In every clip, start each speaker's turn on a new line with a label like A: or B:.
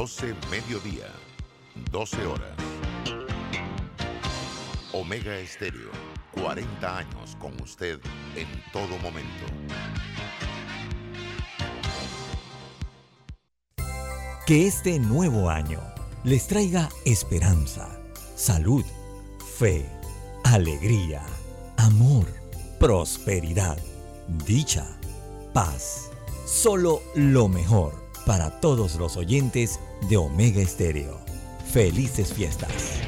A: 12 mediodía, 12 horas. Omega Estéreo, 40 años con usted en todo momento.
B: Que este nuevo año les traiga esperanza, salud, fe, alegría, amor, prosperidad, dicha, paz. Solo lo mejor para todos los oyentes de Omega Estéreo. Felices fiestas.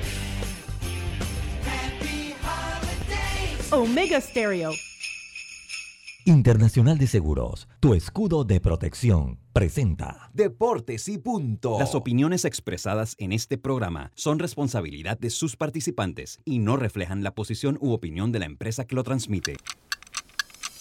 C: Omega Stereo.
B: Internacional de Seguros, tu escudo de protección, presenta
D: Deportes y punto.
E: Las opiniones expresadas en este programa son responsabilidad de sus participantes y no reflejan la posición u opinión de la empresa que lo transmite.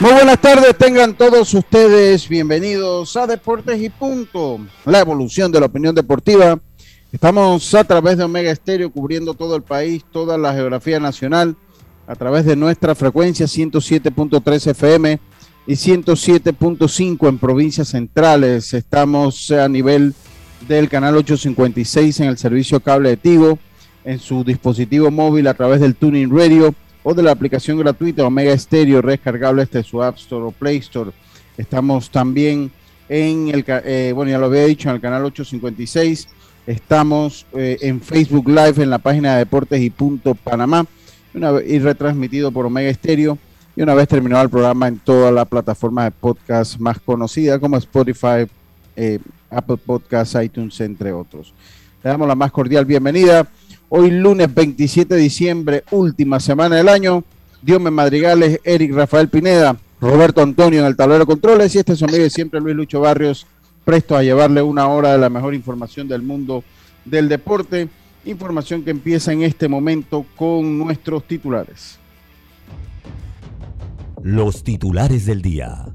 F: Muy buenas tardes, tengan todos ustedes bienvenidos a Deportes y Punto, la evolución de la opinión deportiva. Estamos a través de Omega Estéreo cubriendo todo el país, toda la geografía nacional, a través de nuestra frecuencia 107.3 FM y 107.5 en provincias centrales. Estamos a nivel del canal 856 en el servicio cable de Tigo, en su dispositivo móvil a través del Tuning Radio o de la aplicación gratuita Omega Stereo, descargable desde su App Store o Play Store. Estamos también en el, eh, bueno, ya lo había dicho, en el canal 856. Estamos eh, en Facebook Live en la página de Deportes y Punto Panamá una, y retransmitido por Omega Stereo. Y una vez terminado el programa en toda la plataforma de podcast más conocida como Spotify, eh, Apple Podcasts, iTunes, entre otros. Le damos la más cordial bienvenida. Hoy lunes 27 de diciembre, última semana del año. Diome Madrigales, Eric Rafael Pineda, Roberto Antonio en el tablero de controles y este es amigo de siempre Luis Lucho Barrios, presto a llevarle una hora de la mejor información del mundo del deporte. Información que empieza en este momento con nuestros titulares.
B: los titulares del día.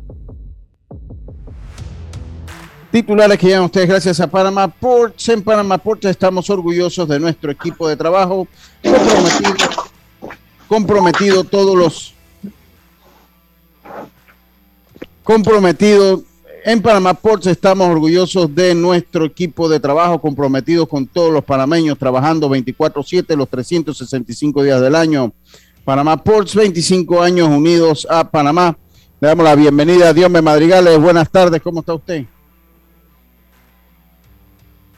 F: Titulares que llegan ustedes gracias a Panama Ports. En Panama Ports estamos orgullosos de nuestro equipo de trabajo, comprometido, comprometido todos los comprometido en Panama Ports estamos orgullosos de nuestro equipo de trabajo, comprometidos con todos los panameños, trabajando 24/7 los 365 días del año. Panamá Ports, 25 años unidos a Panamá. Le damos la bienvenida a Diome Madrigales. Buenas tardes, ¿cómo está usted?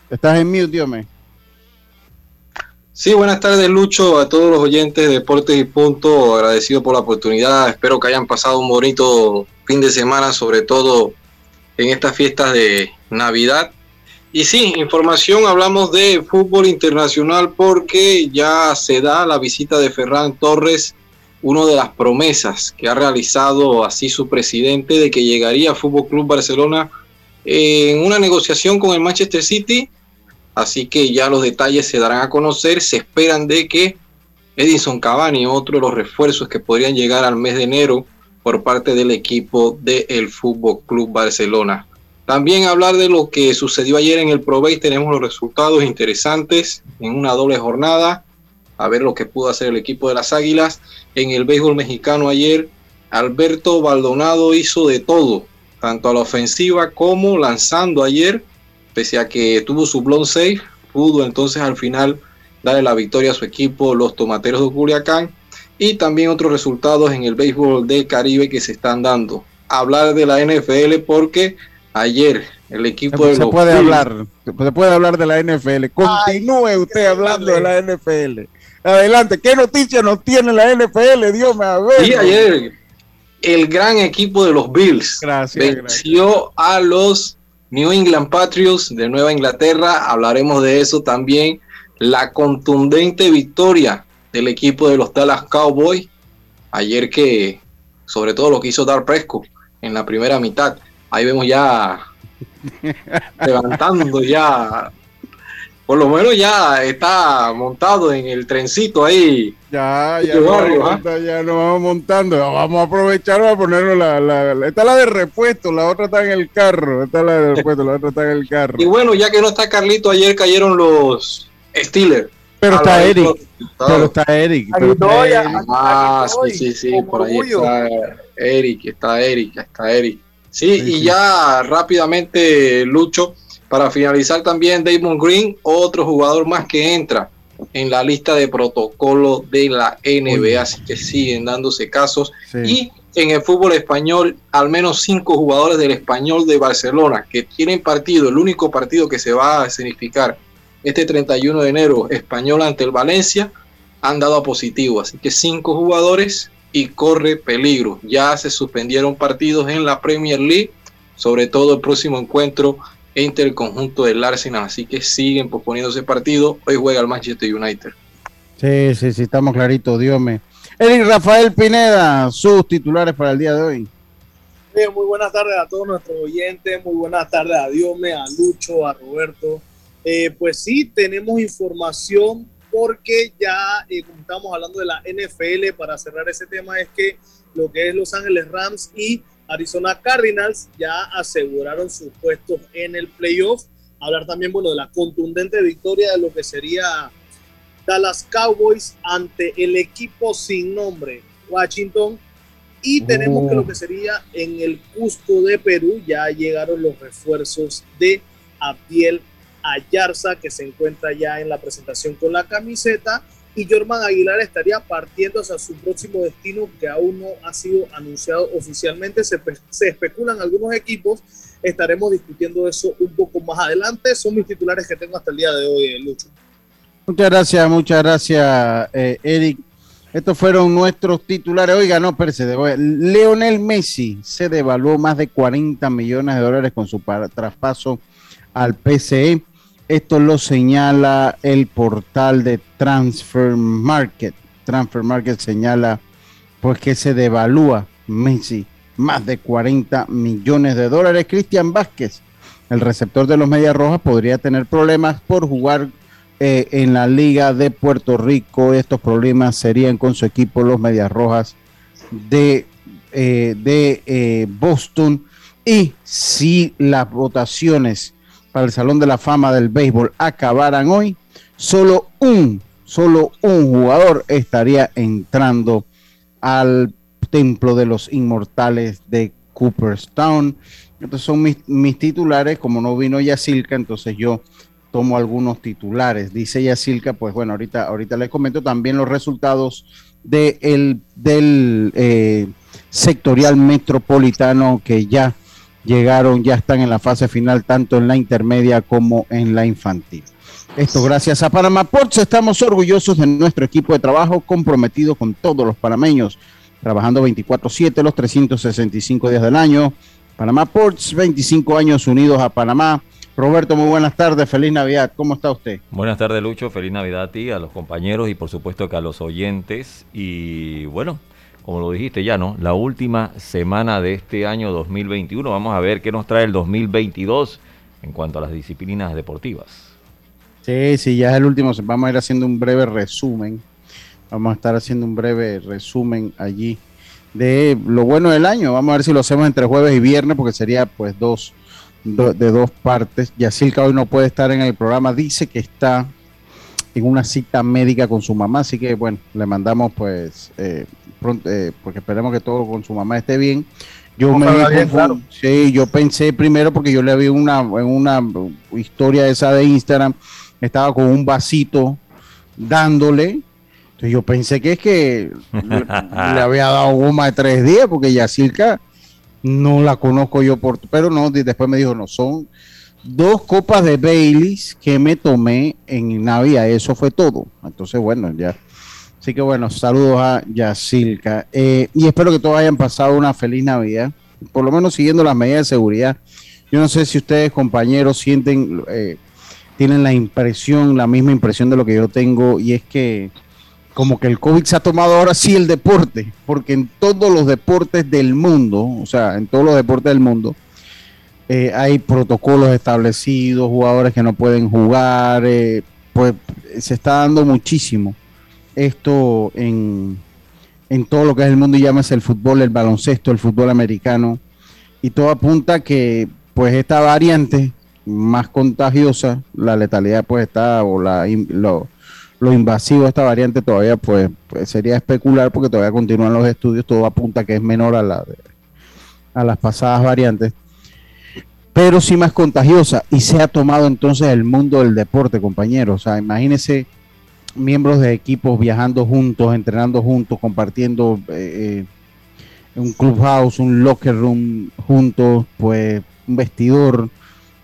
F: Estás en mute, Diome.
G: Sí, buenas tardes Lucho, a todos los oyentes de Deportes y Punto, agradecido por la oportunidad, espero que hayan pasado un bonito fin de semana, sobre todo en estas fiestas de Navidad. Y sí, información, hablamos de fútbol internacional porque ya se da la visita de Ferran Torres, una de las promesas que ha realizado así su presidente de que llegaría a Fútbol Club Barcelona en una negociación con el Manchester City Así que ya los detalles se darán a conocer. Se esperan de que Edison Cavani, otro de los refuerzos que podrían llegar al mes de enero por parte del equipo del Fútbol Club Barcelona. También hablar de lo que sucedió ayer en el Pro. Tenemos los resultados interesantes en una doble jornada. A ver lo que pudo hacer el equipo de las Águilas. En el béisbol mexicano ayer, Alberto Baldonado hizo de todo, tanto a la ofensiva como lanzando ayer pese a que tuvo su blown safe, pudo entonces al final darle la victoria a su equipo, los Tomateros de Culiacán, y también otros resultados en el béisbol del Caribe que se están dando. Hablar de la NFL porque ayer el equipo de
F: se
G: los
F: puede hablar, se puede hablar de la NFL. Continúe usted hablando de la NFL. Adelante, ¿qué noticias nos tiene la NFL? Dios me a ver.
G: Y ayer el gran equipo de los Bills
F: Gracias,
G: venció a los New England Patriots de Nueva Inglaterra. Hablaremos de eso también. La contundente victoria del equipo de los Dallas Cowboys. Ayer que, sobre todo lo que hizo Dar Prescott en la primera mitad. Ahí vemos ya levantando ya por lo menos ya está montado en el trencito ahí.
F: Ya, ya, no
G: barrio,
F: vamos,
G: ¿ah?
F: ya nos vamos montando. Vamos a aprovechar para ponerlo la, la, la- Esta es la de repuesto, la otra está en el carro. Esta es la de repuesto, la otra está en el carro.
G: Y bueno, ya que no está Carlito, ayer cayeron los Steelers.
F: Pero está Eric, pero está Eric. pero está
C: Aquí estoy,
F: Eric.
G: Ah, sí, sí, sí, por ahí
C: orgullo.
G: está Eric, está Eric, está Eric. Sí,
F: Sí,
G: y
F: sí.
G: ya rápidamente, Lucho, para finalizar también Damon Green, otro jugador más que entra en la lista de protocolo de la NBA, así que siguen dándose casos.
F: Sí.
G: Y en el fútbol español, al menos cinco jugadores del español de Barcelona que tienen partido, el único partido que se va a significar este 31 de enero, español ante el Valencia, han dado positivo. Así que cinco jugadores y corre peligro. Ya se suspendieron partidos en la Premier League, sobre todo el próximo encuentro entre el conjunto del Arsenal. Así que siguen posponiéndose partido. Hoy juega el Manchester United.
F: Sí, sí, sí, estamos claritos, Dios mío. Eric Rafael Pineda, sus titulares para el día de hoy.
C: Bien, muy buenas tardes a todos nuestros oyentes, muy buenas tardes a Diome, a Lucho, a Roberto. Eh, pues sí, tenemos información porque ya, eh, como estamos hablando de la NFL, para cerrar ese tema, es que lo que es Los Ángeles Rams y Arizona Cardinals ya aseguraron sus puestos en el playoff. Hablar también, bueno, de la contundente victoria de lo que sería Dallas Cowboys ante el equipo sin nombre, Washington. Y tenemos que lo que sería en el Cusco de Perú, ya llegaron los refuerzos de Abdiel Ayarza, que se encuentra ya en la presentación con la camiseta. Y Jorman Aguilar estaría partiendo hacia su próximo destino, que aún no ha sido anunciado oficialmente. Se, se especulan algunos equipos. Estaremos discutiendo eso un poco más adelante. Son mis titulares que tengo hasta el día de hoy, eh, Lucho.
F: Muchas gracias, muchas gracias, eh, Eric. Estos fueron nuestros titulares. Oiga, no, espérese. debo- Leonel Messi se devaluó más de 40 millones de dólares con su traspaso al PCE. Esto lo señala el portal de Transfer Market. Transfer Market señala pues que se devalúa Messi más de 40 millones de dólares. Cristian Vázquez, el receptor de los Medias Rojas, podría tener problemas por jugar eh, en la Liga de Puerto Rico. Estos problemas serían con su equipo, los Medias Rojas de, eh, de eh, Boston. Y si las votaciones para el Salón de la Fama del Béisbol acabaran hoy, solo un, solo un jugador estaría entrando al Templo de los Inmortales de Cooperstown. Estos son mis, mis titulares. Como no vino Yacilca, entonces yo tomo algunos titulares. Dice Yacilca, pues bueno, ahorita, ahorita les comento también los resultados de el, del eh, sectorial metropolitano que ya llegaron, ya están en la fase final, tanto en la intermedia como en la infantil. Esto gracias a Panamá Ports. Estamos orgullosos de nuestro equipo de trabajo comprometido con todos los panameños, trabajando 24/7 los 365 días del año. Panamá Ports, 25 años unidos a Panamá. Roberto, muy buenas tardes, feliz Navidad. ¿Cómo está usted?
B: Buenas tardes, Lucho. Feliz Navidad a ti, a los compañeros y por supuesto que a los oyentes. Y bueno, como lo dijiste ya, ¿no? La última semana de este año 2021. Vamos a ver qué nos trae el 2022 en cuanto a las disciplinas deportivas.
F: Sí, sí, ya es el último. Vamos a ir haciendo un breve resumen. Vamos a estar haciendo un breve resumen allí de lo bueno del año. Vamos a ver si lo hacemos entre jueves y viernes, porque sería pues dos do- de dos partes. Yacilca hoy no puede estar en el programa. Dice que está en una cita médica con su mamá, así que bueno, le mandamos pues eh, pronto, eh, porque esperemos que todo con su mamá esté bien. Yo me
C: Ojalá bien, claro.
F: sí, yo pensé primero porque yo le vi una en una historia esa de Instagram, estaba con un vasito dándole. Entonces yo pensé que es que le, le había dado goma de tres días, porque Yacilca no la conozco yo por, pero no, de- después me dijo, no, son dos copas de Baileys que me tomé en Navidad, eso fue todo. Entonces, bueno, ya. Así que bueno, saludos a Yacilca. Eh, y espero que todos hayan pasado una feliz Navidad, por lo menos siguiendo las medidas de seguridad. Yo no sé si ustedes, compañeros, sienten, eh, tienen la impresión, la misma impresión de lo que yo tengo, y es que como que el COVID se ha tomado ahora sí el deporte, porque en todos los deportes del mundo, o sea, en todos los deportes del mundo, eh, hay protocolos establecidos, jugadores que no pueden jugar, pues se está dando muchísimo esto en, en todo lo que es el mundo y llámese el fútbol, el baloncesto, el fútbol americano, y todo apunta que pues esta variante más contagiosa, la letalidad pues está, o la, lo, lo invasivo de esta variante todavía pues, pues, sería especular porque todavía continúan los estudios, todo apunta que es menor a, la a las pasadas variantes, pero sí más contagiosa y se ha tomado entonces el mundo del deporte, compañeros. O sea, imagínense miembros de equipos viajando juntos, entrenando juntos, compartiendo eh, eh, un clubhouse, un locker room juntos, pues un vestidor,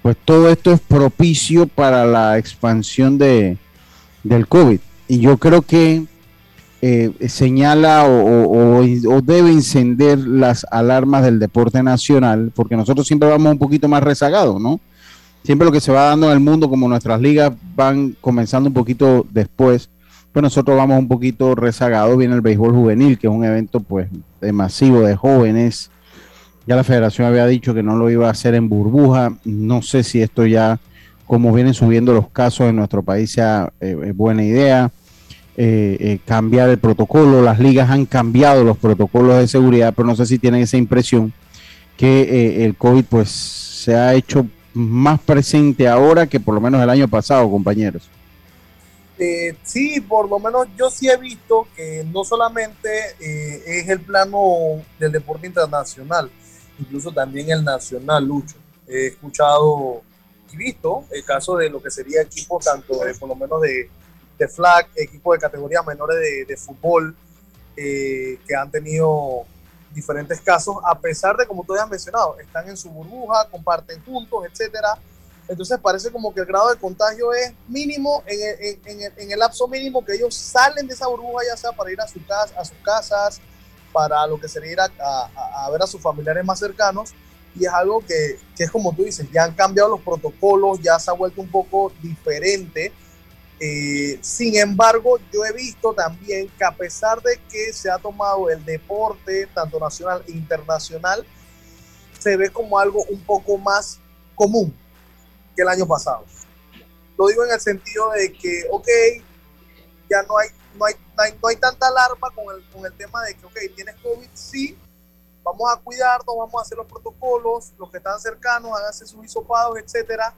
F: pues todo esto es propicio para la expansión de, del COVID. Y yo creo que eh, señala o, debe encender las alarmas del deporte nacional, porque nosotros siempre vamos un poquito más rezagados, ¿no? Siempre lo que se va dando en el mundo, como nuestras ligas van comenzando un poquito después, pues nosotros vamos un poquito rezagados. Viene el béisbol juvenil, que es un evento pues de masivo de jóvenes. Ya la federación había dicho que no lo iba a hacer en burbuja. No sé si esto ya como vienen subiendo los casos en nuestro país sea eh, buena idea. Eh, eh, cambiar el protocolo, las ligas han cambiado los protocolos de seguridad, pero no sé si tienen esa impresión que el COVID pues se ha hecho más presente ahora que por lo menos el año pasado, compañeros.
C: sí, por lo menos yo sí he visto que no solamente es el plano del deporte internacional, incluso también el nacional, Lucho. He escuchado visto el caso de lo que sería equipo tanto de, por lo menos de, de flag, equipos de categorías menores de, de fútbol, eh, que han tenido diferentes casos, a pesar de, como tú has mencionado, están en su burbuja, comparten juntos, etcétera. Entonces parece como que el grado de contagio es mínimo, en el, en, el, en el, lapso mínimo que ellos salen de esa burbuja, ya sea para ir a, su casa, a sus casas, para lo que sería ir a, a, a ver a sus familiares más cercanos, y es algo que, que, es como tú dices, ya han cambiado los protocolos, ya se ha vuelto un poco diferente. Eh, sin embargo, yo he visto también que a pesar de que se ha tomado el deporte, tanto nacional e internacional, se ve como algo un poco más común que el año pasado. Lo digo en el sentido de que, ok, ya no hay, no hay, no hay, no hay tanta alarma con el, con el tema de que, ok, tienes COVID, sí, vamos a cuidarnos, vamos a hacer los protocolos, los que están cercanos, hacer sus hisopados, etcétera,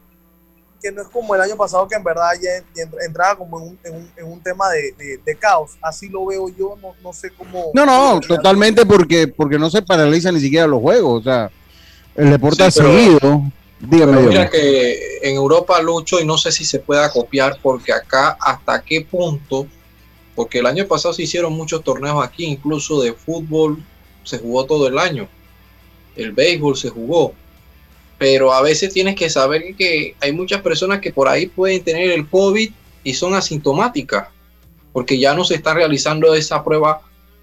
C: que no es como el año pasado que en verdad ya entraba como en un, en un, tema de, de, caos. Así lo veo yo, no, no sé cómo...
F: No, no, totalmente porque, porque no se paraliza ni siquiera los juegos, o sea, el deporte ha seguido.
G: Dígame, mira que en Europa lucho y no sé si se pueda copiar porque acá hasta qué punto, porque el año pasado se hicieron muchos torneos aquí, incluso de fútbol, se jugó todo el año. El béisbol se jugó. Pero a veces tienes que saber que hay muchas personas que por ahí pueden tener el COVID y son asintomáticas, porque ya no se está realizando esa prueba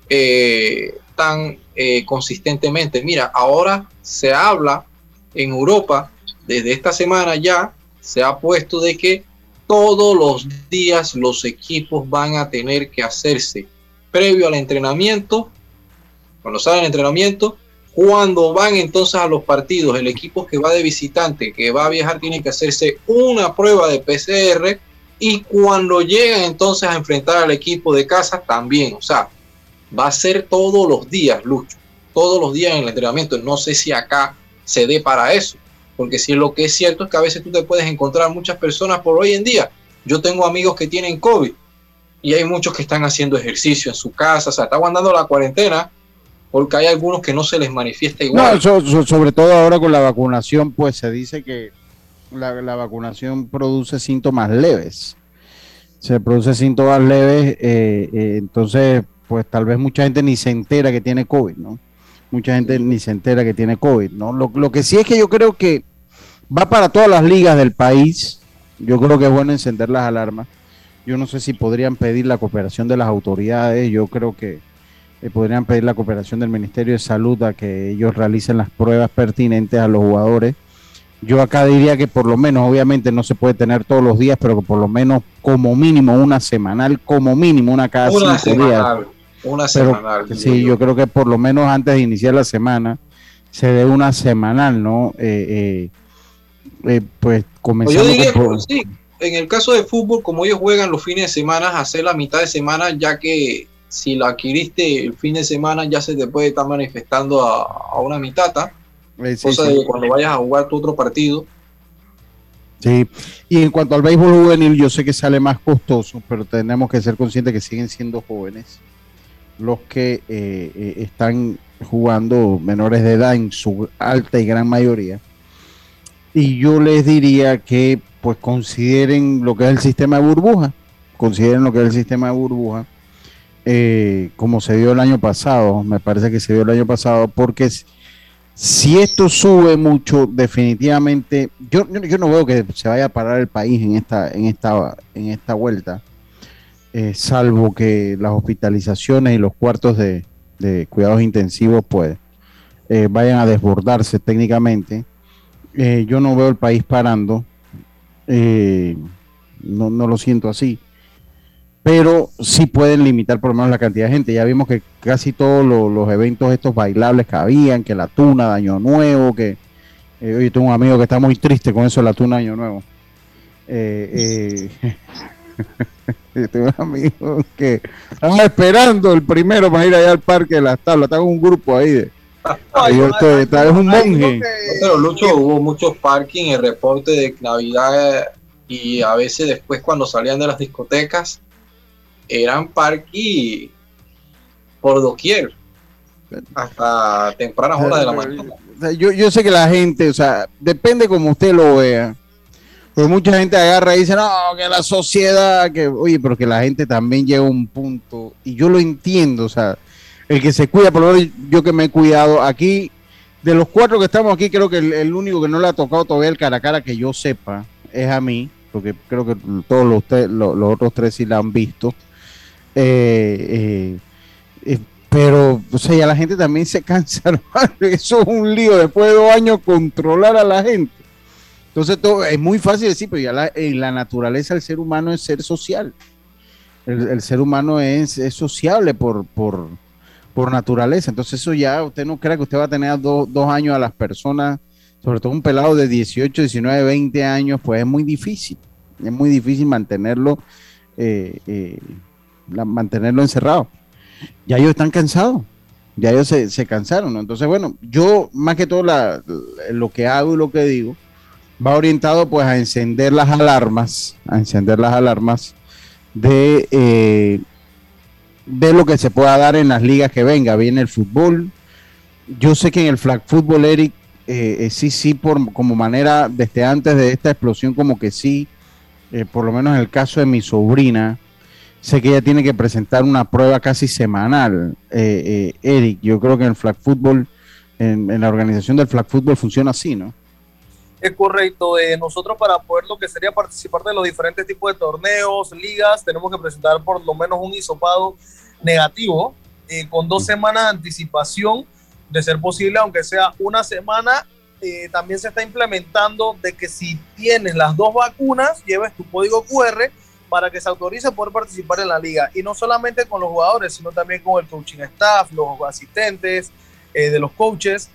G: eh, tan eh, consistentemente. Mira, ahora se habla en Europa, desde esta semana ya, se ha puesto de que todos los días los equipos van a tener que hacerse previo al entrenamiento cuando salen entrenamiento, cuando van entonces a los partidos, el equipo que va de visitante, que va a viajar, tiene que hacerse una prueba de PCR y cuando llegan entonces a enfrentar al equipo de casa también, o sea, va a ser todos los días, Lucho, todos los días en el entrenamiento. No sé si acá se dé para eso, porque si lo que es cierto es que a veces tú te puedes encontrar muchas personas por hoy en día. Yo tengo amigos que tienen COVID y hay muchos que están haciendo ejercicio en su casa, o sea, está aguantando la cuarentena porque hay algunos que no se les manifiesta igual.
F: No, sobre todo ahora con la vacunación, pues se dice que la, vacunación produce síntomas leves. Se produce síntomas leves, eh, eh, entonces, pues tal vez mucha gente ni se entera que tiene COVID, ¿no? Mucha gente ni se entera que tiene COVID, ¿no? Lo, lo que sí es que yo creo que va para todas las ligas del país. Yo creo que es bueno encender las alarmas. Yo no sé si podrían pedir la cooperación de las autoridades. Yo creo que eh, podrían pedir la cooperación del Ministerio de Salud a que ellos realicen las pruebas pertinentes a los jugadores. Yo acá diría que por lo menos, obviamente no se puede tener todos los días, pero que por lo menos como mínimo una semanal, como mínimo una cada cinco días.
G: Una semanal.
F: sí, yo creo que por lo menos antes de iniciar la semana se dé una semanal, ¿no? Eh, pues, pues comenzando
G: yo diría que sí, en el caso de fútbol, como ellos juegan los fines de semana, hacer la mitad de semana, ya que si la adquiriste el fin de semana ya se te puede estar manifestando a, una mitad, eh, cosa de cuando vayas a jugar tu otro partido.
F: Sí, y en cuanto al béisbol juvenil, yo sé que sale más costoso, pero tenemos que ser conscientes que siguen siendo jóvenes los que eh, eh, están jugando menores de edad en su alta y gran mayoría. Y yo les diría que pues consideren lo que es el sistema de burbuja, consideren lo que es el sistema de burbuja, eh, como se dio el año pasado, me parece que se dio el año pasado, porque si esto sube mucho, definitivamente, yo, yo no veo que se vaya a parar el país en esta, en esta, en esta vuelta, eh, salvo que las hospitalizaciones y los cuartos de, cuidados intensivos pues eh, vayan a desbordarse técnicamente. yo no veo el país parando eh, no, no, lo siento así. Pero sí pueden limitar por lo menos la cantidad de gente. Ya vimos que casi todos los, eventos estos bailables que habían, que la tuna de Año Nuevo, que eh, hoy tengo un amigo que está muy triste con eso de la tuna de Año Nuevo. Eh, eh tengo un amigo que estaba esperando el primero para ir allá al parque de las tablas. Estaba un grupo ahí de, es un monje.
G: Pero Lucho, hubo muchos parking, el reporte de Navidad y a veces después cuando salían de las discotecas eran parking por doquier hasta tempranas horas de la mañana.
F: Yo, yo sé que la gente, o sea, depende como usted lo vea. Pues mucha gente agarra y dice, no, que la sociedad, que, oye, pero que la gente también llega a un punto, y yo lo entiendo, o sea, el que se cuida, por lo menos yo que me he cuidado aquí, de los cuatro que estamos aquí, creo que el, único que no le ha tocado todavía el cara a cara que yo sepa es a mí, porque creo que todos los, los, otros tres sí la han visto. Eh, eh, eh, pero, o sea, ya la gente también se cansa, eso es un lío, después de dos años controlar a la gente. Entonces, todo, es muy fácil decir, pero ya la, en la naturaleza del ser humano es ser social. El, ser humano es, sociable por, por, por naturaleza. Entonces eso ya, usted no crea que usted va a tener dos años a las personas, sobre todo un pelado de 18, 19, 20 años, pues es muy difícil. Es muy difícil mantenerlo, mantenerlo encerrado. Ya ellos están cansados, ya ellos se, cansaron. Entonces, bueno, yo más que todo lo que hago y lo que digo, va orientado pues a encender las alarmas, a encender las alarmas de eh, de lo que se pueda dar en las ligas que venga. Viene el fútbol. Yo sé que en el flag football, Eric, eh, eh, sí, sí, por, como manera, desde antes de esta explosión, como que sí, por lo menos en el caso de mi sobrina, sé que ella tiene que presentar una prueba casi semanal. Eric, yo creo que en el flag football, en, en la organización del flag football funciona así, ¿no?
C: Es correcto. Eh, nosotros para poder lo que sería participar de los diferentes tipos de torneos, ligas, tenemos que presentar por lo menos un hisopado negativo eh, con dos semanas de anticipación, de ser posible, aunque sea una semana. Eh, también se está implementando de que si tienes las dos vacunas, lleves tu código QR para que se autorice poder participar en la liga. Y no solamente con los jugadores, sino también con el coaching staff, los asistentes de los coaches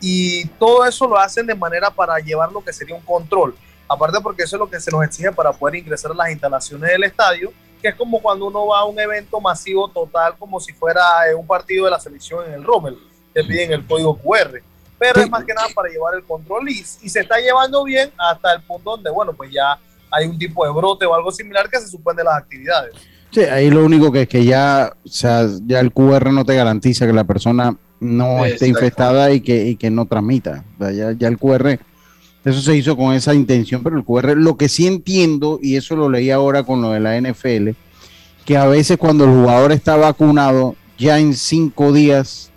C: y todo eso lo hacen de manera para llevar lo que sería un control. Aparte porque eso es lo que se nos exige para poder ingresar a las instalaciones del estadio, que es como cuando uno va a un evento masivo total, como si fuera eh, un partido de la selección en el Rommel, te piden el código QR. Pero es más que nada para llevar el control y se está llevando bien hasta el punto donde, bueno, pues ya hay un tipo de brote o algo similar que se suspende las actividades.
F: Sí, ahí lo único que es que ya, o sea, ya el QR no te garantiza que la persona no esté infectada y que, y que no transmita. ya, ya, el QR, eso se hizo con esa intención, pero el QR, lo que sí entiendo, y eso lo leí ahora con lo de la NFL, que a veces cuando el jugador está vacunado, ya en cinco días,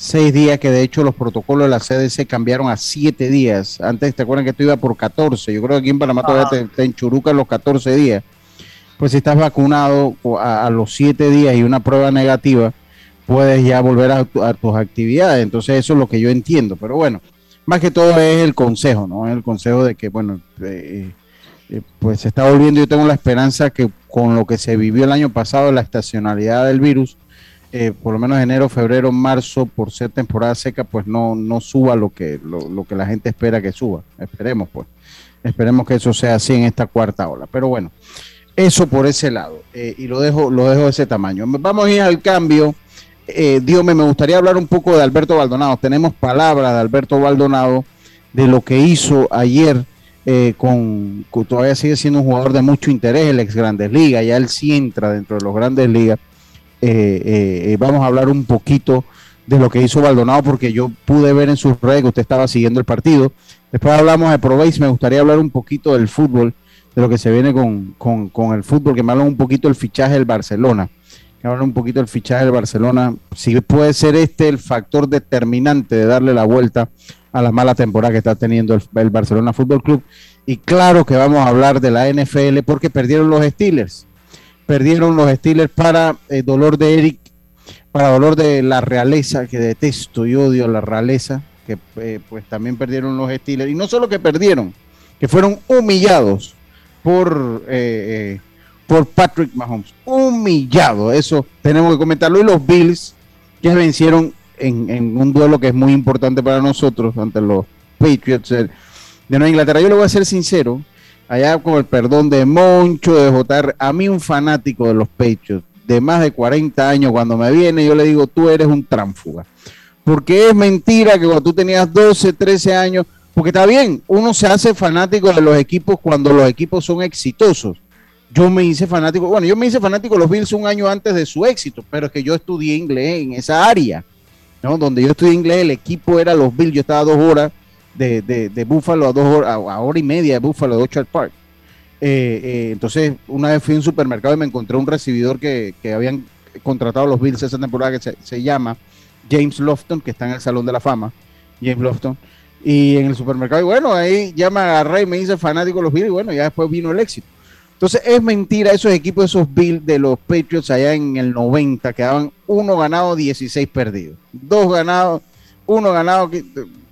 F: seis días, que de hecho los protocolos de la CDC cambiaron a siete días. Antes, ¿te acuerdan que esto iba por 14? Yo creo que aquí en Panamá todavía te, te enchurucan los 14 días. Pues si estás vacunado a, a los siete días y una prueba negativa, puedes ya volver a, tus actividades. Entonces eso es lo que yo entiendo. Pero bueno, más que todo es el consejo, ¿no? El consejo de que, bueno, eh, eh, pues se está volviendo, yo tengo la esperanza que con lo que se vivió el año pasado, la estacionalidad del virus, eh, por lo menos enero, febrero, marzo, por ser temporada seca, pues no, no suba lo que, lo, que la gente espera que suba. Esperemos, pues. Esperemos que eso sea así en esta cuarta ola. Pero bueno, eso por ese lado. Eh, y lo dejo, lo dejo de ese tamaño. Vamos a ir al cambio. Eh, Dios me, me gustaría hablar un poco de Alberto Baldonado. Tenemos palabras de Alberto Baldonado de lo que hizo ayer. Eh, con, todavía sigue siendo un jugador de mucho interés, el ex Grandes Ligas, ya él sí entra dentro de los Grandes Ligas eh, eh, vamos a hablar un poquito de lo que hizo Baldonado, porque yo pude ver en sus redes que usted estaba siguiendo el partido. Después hablamos de Probéis, me gustaría hablar un poquito del fútbol, de lo que se viene con, con, el fútbol, que me hablan un poquito del fichaje del Barcelona. Que hablan un poquito del fichaje del Barcelona. Si puede ser este el factor determinante de darle la vuelta a la mala temporada que está teniendo el, el Barcelona Fútbol Club. Y claro que vamos a hablar de la NFL porque perdieron los Steelers perdieron los Steelers para el eh, dolor de Eric, para dolor de la realeza, que detesto y odio la realeza, que eh, pues también perdieron los Steelers. Y no solo que perdieron, que fueron humillados por, eh, por Patrick Mahomes. Humillado, eso tenemos que comentarlo. Y los Bills, que vencieron en, en un duelo que es muy importante para nosotros ante los Patriots de Nueva Inglaterra. Yo le voy a ser sincero, allá con el perdón de Moncho, de JR, a mí un fanático de los pechos de más de 40 años, cuando me viene, yo le digo, tú eres un tránfuga. Porque es mentira que cuando tú tenías 12, 13 años, porque está bien, uno se hace fanático de los equipos cuando los equipos son exitosos. Yo me hice fanático, bueno, yo me hice fanático de los Bills un año antes de su éxito, pero es que yo estudié inglés en esa área, ¿no? Donde yo estudié inglés, el equipo era los Bills, yo estaba dos horas de, de, de Buffalo a dos horas, a, hora y media de Buffalo de Orchard Park. Eh, eh, entonces, una vez fui a un supermercado y me encontré un recibidor que, que habían contratado los Bills esa temporada que se, llama James Lofton, que está en el Salón de la Fama. James Lofton. Y en el supermercado, y bueno, ahí ya me agarré y me hice fanático de los Bills, y bueno, ya después vino el éxito. Entonces, es mentira, esos equipos, esos Bills de los Patriots allá en el 90, quedaban uno ganado, 16 perdidos. Dos ganados, uno ganado,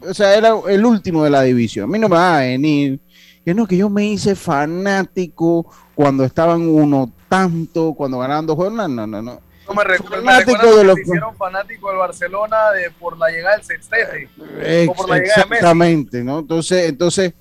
F: o sea, era el último de la división. A mí no me va a venir. Que no, que yo me hice fanático cuando estaban uno tanto, cuando ganaban dos juegos. No, no, no. no.
C: No me, recuerdo, fanático de los... hicieron fanático del Barcelona de, por la llegada del sextete.
F: Exactamente, ¿no? Entonces, entonces,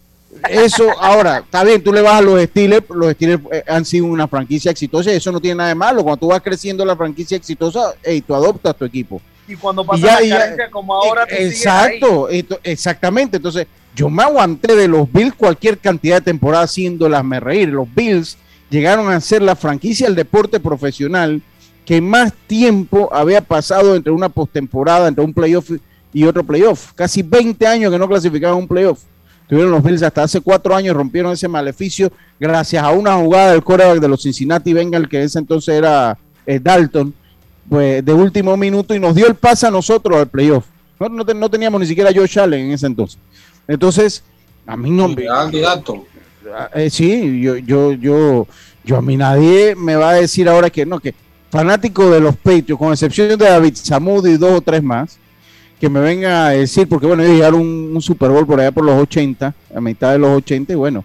F: eso, ahora, está bien, tú le vas a los Steelers, los Steelers eh, han sido una franquicia exitosa y eso no tiene nada de malo. Cuando tú vas creciendo la franquicia exitosa, hey, tú adoptas tu equipo
C: y cuando pasa la carencia como ahora
F: exacto exactamente. Entonces yo me aguanté de los Bills cualquier cantidad de temporada haciéndolas me reír los Bills llegaron a ser la franquicia del deporte profesional que más tiempo había pasado entre una postemporada entre un playoff y otro playoff. Casi 20 años que no clasificaban un playoff. Tuvieron los Bills hasta hace cuatro años rompieron ese maleficio gracias a una jugada del quarterback de los Cincinnati Bengals que ese entonces era eh, Dalton pues, de último minuto y nos dio el pase a nosotros al playoff. No, no, teníamos ni siquiera Josh Allen en ese entonces. Entonces, a mí no me. Eh, sí, yo, yo, yo, yo a mí nadie me va a decir ahora que no, que fanático de los Patriots, con excepción de David Samud y dos o tres más, que me venga a decir, porque bueno, ellos llegaron un, un, Super Bowl por allá por los 80, a mitad de los 80, y bueno,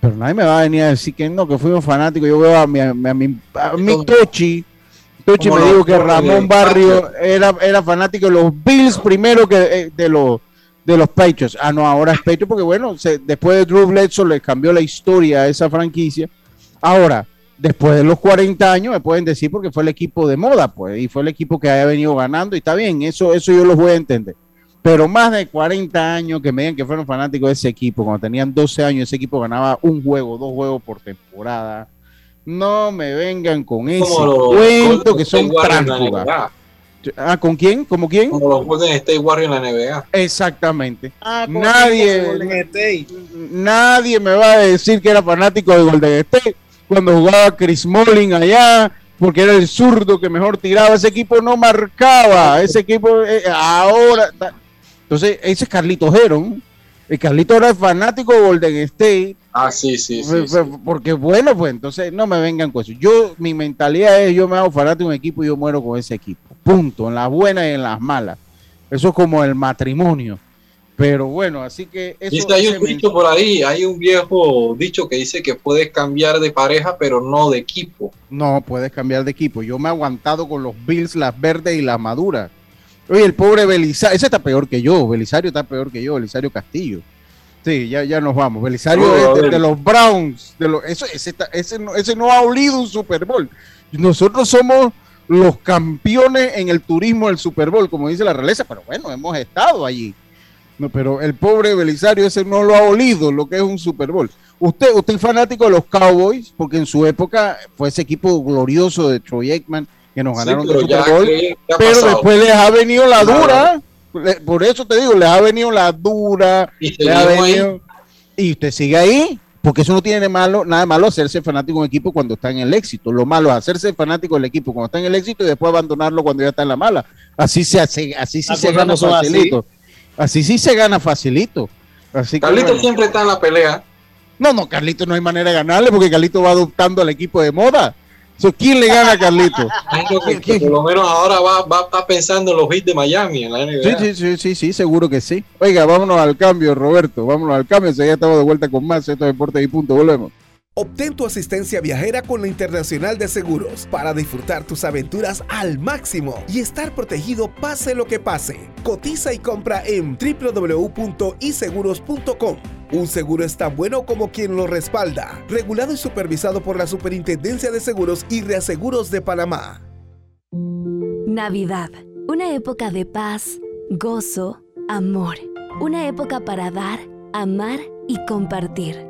F: pero nadie me va a venir a decir que no, que fuimos fanáticos. Yo veo a mi, a mi, a mi, a mi Tochi Tochi me dijo que Ramón Barrio era, era fanático de los Bills primero que eh, de los de los Patriots. Ah, no, ahora es Patriots porque bueno, después de Drew Bledsoe le cambió la historia a esa franquicia. Ahora, después de los 40 años me pueden decir porque fue el equipo de moda, pues, y fue el equipo que haya venido ganando y está bien, eso eso yo lo voy a entender. Pero más de 40 años que me digan que fueron fanáticos de ese equipo, cuando tenían 12 años ese equipo ganaba un juego, dos juegos por temporada no me vengan con ese cuento que son tránsfugas. Ah, ¿con quién? ¿Cómo quién?
G: Como los Golden State Warriors en la NBA.
F: Exactamente. Ah, nadie, nadie me va a decir que era fanático de Golden State cuando jugaba Chris Mullin allá, porque era el zurdo que mejor tiraba. Ese equipo no marcaba. Ese equipo eh, ahora. Entonces, ese es Carlito Heron. El Carlito era fanático de Golden State
G: Ah, sí, sí, sí,
F: Porque bueno, pues entonces no me vengan con eso. Yo, mi mentalidad es, yo me hago fanático de un equipo y yo muero con ese equipo. Punto, en las buenas y en las malas. Eso es como el matrimonio. Pero bueno, así que
G: eso. hay un dicho por ahí, hay un viejo dicho que dice que puedes cambiar de pareja, pero no de equipo.
F: No, puedes cambiar de equipo. Yo me he aguantado con los Bills, las verdes y las maduras. Oye, el pobre Belisario, ese está peor que yo, Belisario está peor que yo, Belisario Castillo. Sí, ya, ya nos vamos. Belisario de, los Browns, de los, eso, ese, ese, no, ese no ha olido un Super Bowl. Nosotros somos los campeones en el turismo del Super Bowl, como dice la realeza, pero bueno, hemos estado allí. No, pero el pobre Belisario ese no lo ha olido lo que es un Super Bowl. Usted, usted es fanático de los Cowboys, porque en su época fue ese equipo glorioso de Troy Aikman que nos ganaron el Super Bowl, pero después les ha venido la dura. Por eso te digo, les ha venido la dura. Y, y usted sigue ahí, porque eso no tiene malo, nada malo hacerse fanático de un equipo cuando está en el éxito. Lo malo es hacerse fanático del equipo cuando está en el éxito y después abandonarlo cuando ya está en la mala. Así se hace, así sí se gana facilito. Así. sí se gana facilito. Así
G: Carlito siempre está en la pelea.
F: No, no, Carlito no hay manera de ganarle porque Carlito va adoptando al equipo de moda. ¿Quién le gana a Carlito?
G: por lo menos ahora va, va a estar pensando en los hits de Miami en la NBA.
F: Sí, sí, sí, sí, seguro que sí. Oiga, vámonos al cambio, Roberto. Vámonos al cambio. Ya estamos de vuelta con más. Esto es Deportes y Punto. Volvemos.
H: Obtén tu asistencia viajera con la Internacional de Seguros para disfrutar tus aventuras al máximo y estar protegido pase lo que pase. Cotiza y compra en www.iseguros.com. Un seguro es tan bueno como quien lo respalda. Regulado y supervisado por la Superintendencia de Seguros y Reaseguros de Panamá.
I: Navidad. Una época de paz, gozo, amor. Una época para dar, amar y compartir.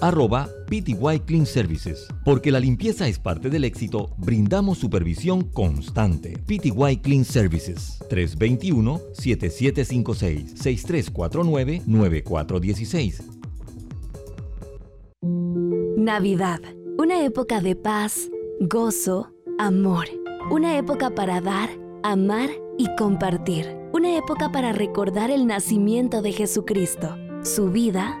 J: arroba PTY Clean Services. Porque la limpieza es parte del éxito, brindamos supervisión constante. PTY Clean Services 321-7756-6349-9416.
I: Navidad, una época de paz, gozo, amor. Una época para dar, amar y compartir. Una época para recordar el nacimiento de Jesucristo su vida,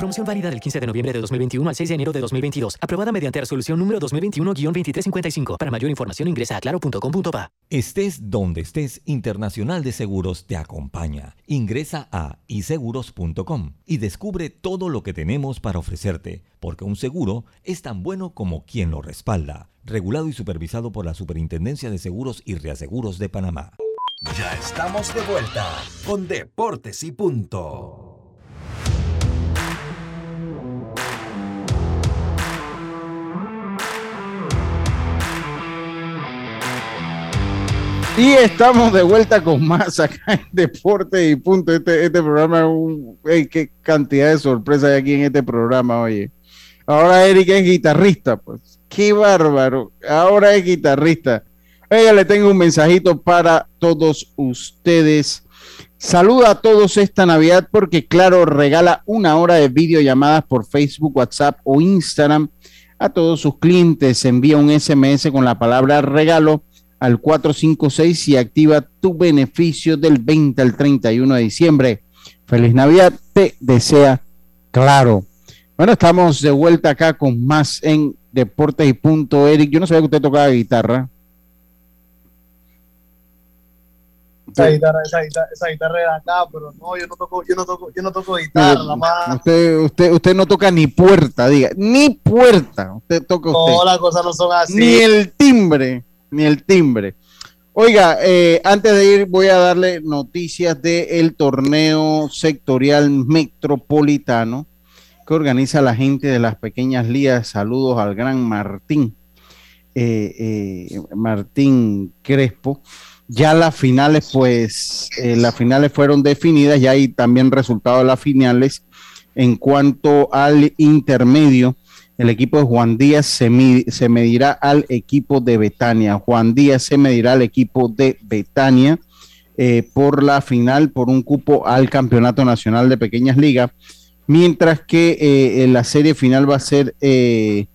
K: Promoción válida del 15 de noviembre de 2021 al 6 de enero de 2022. Aprobada mediante resolución número 2021-2355. Para mayor información ingresa a claro.com.pa.
J: Estés donde estés, Internacional de Seguros te acompaña. Ingresa a iseguros.com y descubre todo lo que tenemos para ofrecerte, porque un seguro es tan bueno como quien lo respalda. Regulado y supervisado por la Superintendencia de Seguros y Reaseguros de Panamá.
D: Ya estamos de vuelta con Deportes y Punto.
F: Y estamos de vuelta con más acá en Deporte y Punto. Este, este programa, un, qué cantidad de sorpresas hay aquí en este programa, oye. Ahora Eric es guitarrista, pues. Qué bárbaro. Ahora es guitarrista. Oiga, le tengo un mensajito para todos ustedes. Saluda a todos esta Navidad porque, claro, regala una hora de videollamadas por Facebook, WhatsApp o Instagram a todos sus clientes. Envía un SMS con la palabra regalo al 456 y activa tu beneficio del 20 al 31 de diciembre. Feliz Navidad, te desea claro. Bueno, estamos de vuelta acá con más en Deportes y Punto. Eric, yo no sabía que usted tocaba guitarra.
C: Esa guitarra, esa guitarra, esa guitarra de acá, pero no, yo no toco, yo no toco, yo no toco guitarra, nada más.
F: Usted, usted, usted no toca ni puerta, diga, ni puerta. Usted toca usted.
C: No, las cosas no son así.
F: Ni el timbre ni el timbre. Oiga, eh, antes de ir voy a darle noticias del torneo sectorial metropolitano que organiza la gente de las pequeñas ligas. Saludos al gran Martín, eh, eh, Martín Crespo. Ya las finales, pues, las finales fueron definidas, ya hay también resultados de las finales. En cuanto al intermedio, el equipo de Juan Díaz se, medirá al equipo de Betania. Juan Díaz se medirá al equipo de Betania eh, por la final, por un cupo al Campeonato Nacional de Pequeñas Ligas, mientras que eh, la serie final va a ser eh,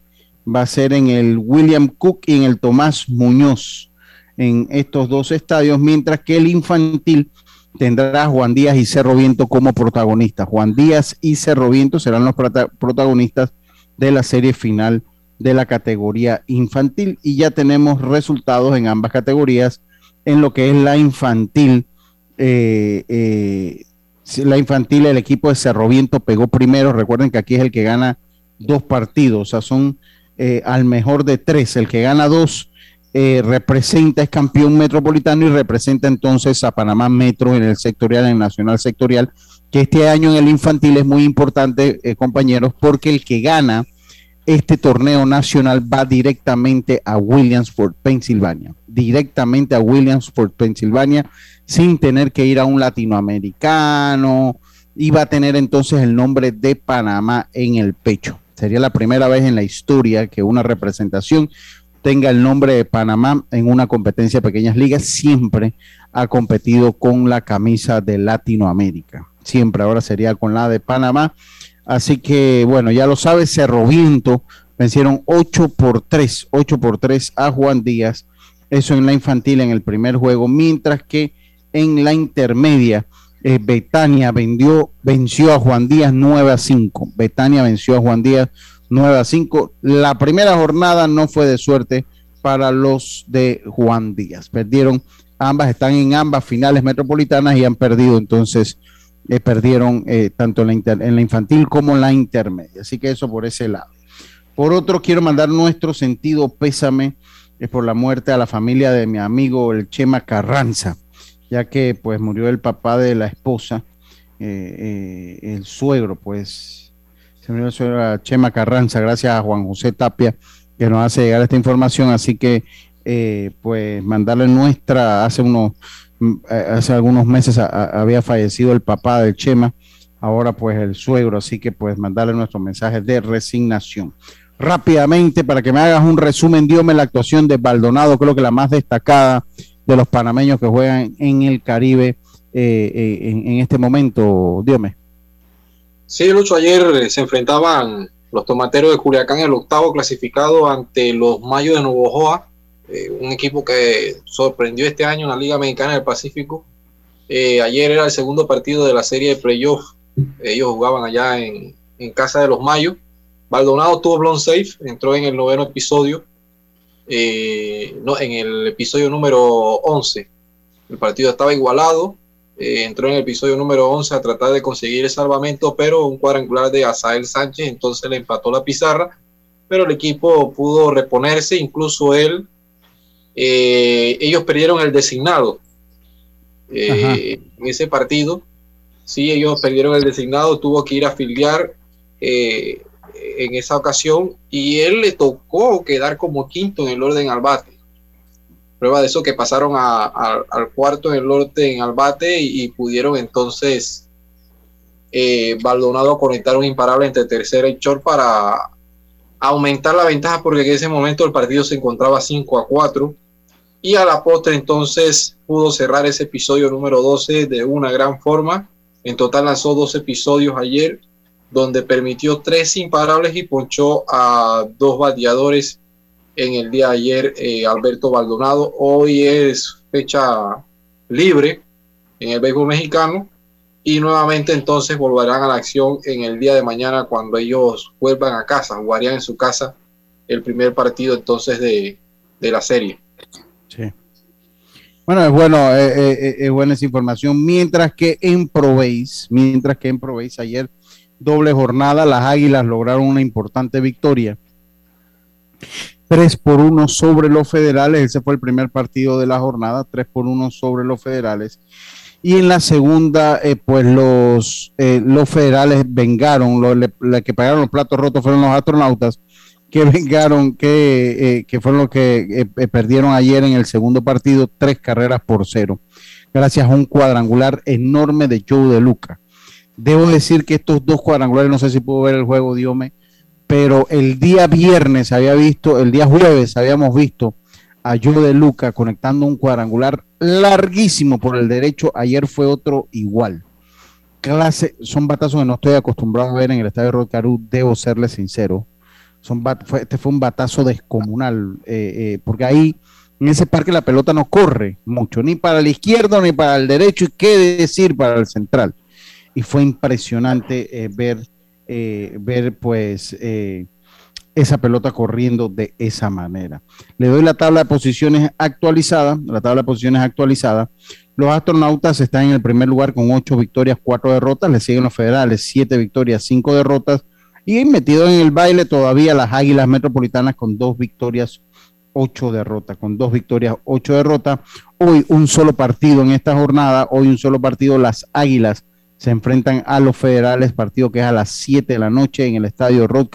F: va a ser en el William Cook y en el Tomás Muñoz en estos dos estadios, mientras que el infantil tendrá a Juan Díaz y Cerro Viento como protagonistas. Juan Díaz y Cerro Viento serán los protagonistas de la serie final de la categoría infantil y ya tenemos resultados en ambas categorías en lo que es la infantil. Eh, eh, la infantil, el equipo de Cerro Viento pegó primero. Recuerden que aquí es el que gana dos partidos, o sea, son eh, al mejor de tres. El que gana dos representa, es campeón metropolitano y representa entonces a Panamá Metro en el sectorial, en el nacional sectorial que este año en el infantil es muy importante, eh, compañeros, porque el que gana este torneo nacional va directamente a Williamsport, Pensilvania, directamente a Williamsport, Pensilvania, sin tener que ir a un latinoamericano, y va a tener entonces el nombre de Panamá en el pecho. Sería la primera vez en la historia que una representación tenga el nombre de Panamá en una competencia de pequeñas ligas, siempre ha competido con la camisa de Latinoamérica siempre ahora sería con la de Panamá. Así que bueno, ya lo sabes, Cerro Viento vencieron 8 por 3, 8 por 3 a Juan Díaz, eso en la infantil en el primer juego, mientras que en la intermedia eh, Betania venció a Juan Díaz 9 a 5. Betania venció a Juan Díaz 9 a 5. La primera jornada no fue de suerte para los de Juan Díaz. Perdieron, ambas están en ambas finales metropolitanas y han perdido entonces eh, perdieron eh, tanto en la, en la, infantil como en la intermedia. Así que eso por ese lado. Por otro, quiero mandar nuestro sentido pésame eh, por la muerte a la familia de mi amigo el Chema Carranza, ya que pues murió el papá de la esposa, el suegro, pues se suegro Chema Carranza, gracias a Juan José Tapia que nos hace llegar esta información. Así que pues mandarle nuestra, hace unos eh, hace algunos meses había fallecido el papá del Chema, ahora pues el suegro, así que pues mandarle nuestro mensaje de resignación. rápidamente para que me hagas un resumen. Diome la actuación de Baldonado, creo que la más destacada de los panameños que juegan en el Caribe eh, eh, en, este momento. Diome.
G: Sí, Lucho, ayer se enfrentaban los tomateros de Culiacán, el octavo clasificado ante los Mayos de Novojoa, eh, un equipo que sorprendió este año en la Liga Mexicana del Pacífico. ayer era el segundo partido de la serie de playoff. Ellos jugaban allá en, en casa de los Mayos Maldonado tuvo blown safe, entró en el noveno episodio, eh, no, en el episodio número 11. El partido estaba igualado, eh, entró en el episodio número 11 a tratar de conseguir el salvamento, pero un cuadrangular de Asael Sánchez entonces le empató la pizarra, pero el equipo pudo reponerse, incluso él. Eh, ellos perdieron el designado en ese partido. Sí, ellos perdieron el designado, tuvo que ir a afiliar en esa ocasión y él le tocó quedar como quinto en el orden al bate. Prueba de eso que pasaron al cuarto en el orden al bate y, pudieron entonces eh, Baldonado conectar un imparable entre tercera y short para aumentar la ventaja porque en ese momento el partido se encontraba 5 a 4 y a la postre entonces pudo cerrar ese episodio número 12 de una gran forma. En total lanzó dos episodios ayer donde permitió tres imparables y ponchó a dos bateadores en el día de ayer, eh, Alberto Baldonado. Hoy es fecha libre en el béisbol mexicano y nuevamente entonces volverán a la acción en el día de mañana cuando ellos vuelvan a casa, jugarían en su casa el primer partido entonces de, la serie.
F: Bueno, es bueno, eh, eh, es buena esa información. Mientras que en Proveis, mientras que en Proveis ayer doble jornada, las Águilas lograron una importante victoria. 3 por 1 sobre los federales, ese fue el primer partido de la jornada, 3 por 1 sobre los federales. Y en la segunda, eh, pues los, eh, los federales vengaron, los que pagaron los platos rotos fueron los astronautas, que vengaron, que, eh, que fueron los que perdieron ayer en el segundo partido, tres carreras por cero, gracias a un cuadrangular enorme de Joe de Luca. Debo decir que estos dos cuadrangulares, no sé si puedo ver el juego, Diome, pero el día viernes había visto, el día jueves habíamos visto a Joe de Luca conectando un cuadrangular larguísimo por el derecho. Ayer fue otro igual. Clase, son batazos que no estoy acostumbrado a ver en el estadio Rocarú, debo serle sincero. Este fue un batazo descomunal, eh, eh, porque ahí en ese parque la pelota no corre mucho, ni para el izquierdo ni para el derecho, y qué decir para el central y fue impresionante eh, ver, ver pues esa pelota corriendo de esa manera. Le doy la tabla de posiciones actualizada, la tabla de posiciones actualizada. Los astronautas están en el primer lugar con ocho victorias, cuatro derrotas. Le siguen los federales, siete victorias, cinco derrotas. Y metido en el baile todavía las águilas metropolitanas con dos victorias, ocho derrotas, con dos victorias, ocho derrotas. Hoy un solo partido en esta jornada, hoy un solo partido, las águilas se enfrentan a los federales, partido que es a las 7 de la noche en el estadio Rod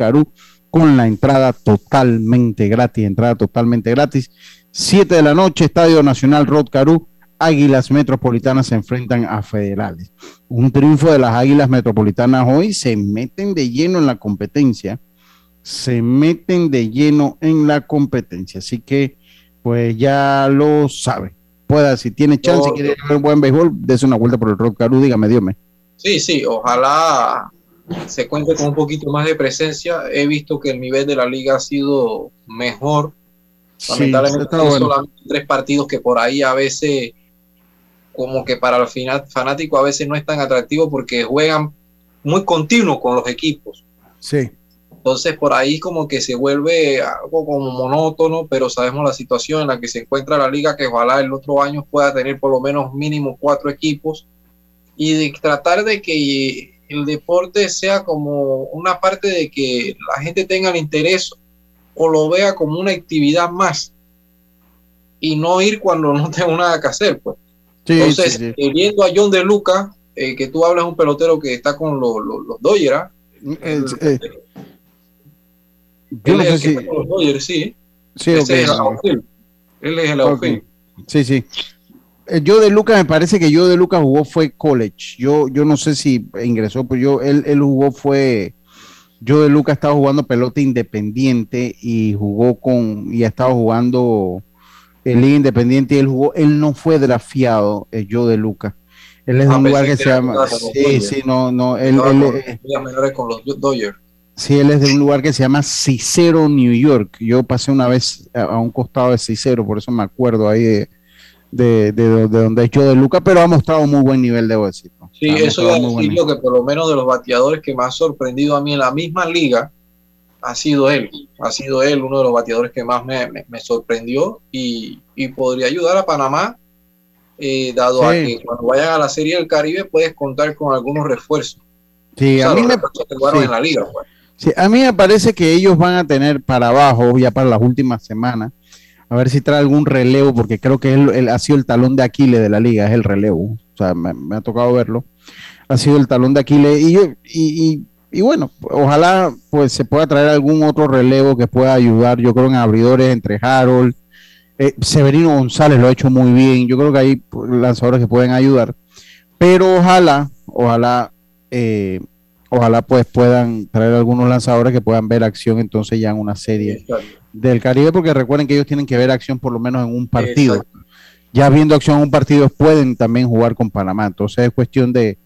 F: con la entrada totalmente gratis, entrada totalmente gratis. 7 de la noche, Estadio Nacional Rod Águilas Metropolitanas se enfrentan a Federales. Un triunfo de las Águilas Metropolitanas hoy se meten de lleno en la competencia. Se meten de lleno en la competencia. Así que, pues ya lo sabe. Pueda, si tiene chance, y quiere ver buen béisbol, dése una vuelta por el Rod dígame, dígame.
G: Sí, sí, ojalá se cuente con un poquito más de presencia. He visto que el nivel de la liga ha sido mejor. Lamentablemente solamente tres partidos que por ahí a veces como que para el final fanático a veces no es tan atractivo porque juegan muy continuo con los equipos.
F: Sí.
G: Entonces por ahí como que se vuelve algo como monótono, pero sabemos la situación en la que se encuentra la liga, que ojalá el otro año pueda tener por lo menos mínimo cuatro equipos y de tratar de que el deporte sea como una parte de que la gente tenga el interés o lo vea como una actividad más y no ir cuando no tengo nada que hacer. Pues. Entonces, eh, viendo a John de Luca, eh, que tú hablas un pelotero que está con los, los, los Dodgers, ¿ah? eh, él es el con los Dodgers, sí.
F: Sí, es el
G: Él es el
F: Sí, sí. Eh, yo de Lucas, me parece que yo de Lucas jugó fue college. Yo, yo no sé si ingresó, pero yo, él, él jugó fue Joe de Luca ha estado jugando pelota independiente y jugó con, y ha estado jugando el Liga Independiente y él jugó, él no fue drafiado, el Joe de Luca. Él es de
G: Ah,
F: un lugar que se llama, sí, sí, no, no, él,
G: Estaba
F: él,
G: con-
F: eh,
G: ligas menores con los Dodgers.
F: Sí, él es de un lugar que se llama Cicero, New York. Yo pasé una vez a, a un costado de Cicero, por eso me acuerdo ahí de, de, de- de donde es yo de Luca, pero ha mostrado muy buen nivel, debo decir.
G: Sí,
F: Ha
G: eso
F: buen
G: decir lo que por lo menos de los bateadores que más ha sorprendido a mí en la misma liga ha sido él. Ha sido él uno de los bateadores que más me, me- me sorprendió y, y podría ayudar a Panamá, eh, dado a que cuando vayan a la Serie del Caribe puedes contar con algunos refuerzos.
F: Sí,
G: O sea,
F: a mí me,
G: refuerzos que jugaron
F: sí.
G: en la liga. pues.
F: Sí, a mí me parece que ellos van a tener para abajo, ya para las últimas semanas, a ver si trae algún relevo, porque creo que él, él ha sido el talón de Aquiles de la liga, es el relevo. O sea, me, me ha tocado verlo. Ha sido el talón de Aquiles. Y, yo, y, y, y bueno, ojalá pues se pueda traer algún otro relevo que pueda ayudar. Yo creo en abridores entre Harold, eh, Severino González lo ha hecho muy bien. Yo creo que hay lanzadores que pueden ayudar. Pero ojalá, ojalá eh, ojalá pues puedan traer algunos lanzadores que puedan ver acción entonces ya en una serie del Caribe, porque recuerden que ellos tienen que ver acción por lo menos en un partido.
G: Exacto.
F: Ya viendo acción en un partido pueden también jugar con Panamá. Entonces es cuestión de,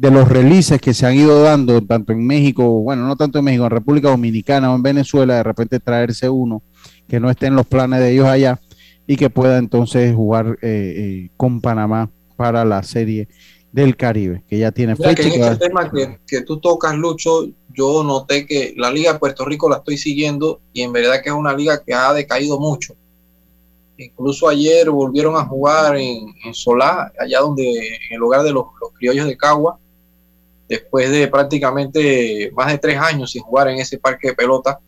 F: de los releases que se han ido dando tanto en México, bueno, no tanto en México, en República Dominicana o en Venezuela, de repente traerse uno que no esté en los planes de ellos allá y que pueda entonces jugar eh, eh, con Panamá para la serie del Caribe, que ya tiene
G: Mira
F: fecha.
G: en
F: que va-
G: este tema que, que tú tocas, Lucho, yo noté que la Liga de Puerto Rico la estoy siguiendo y en verdad que es una liga que ha decaído mucho. Incluso ayer volvieron a jugar en, en Solá, allá donde, en el lugar de los, los criollos de Cagua, después de prácticamente más de tres años sin jugar en ese parque de pelota.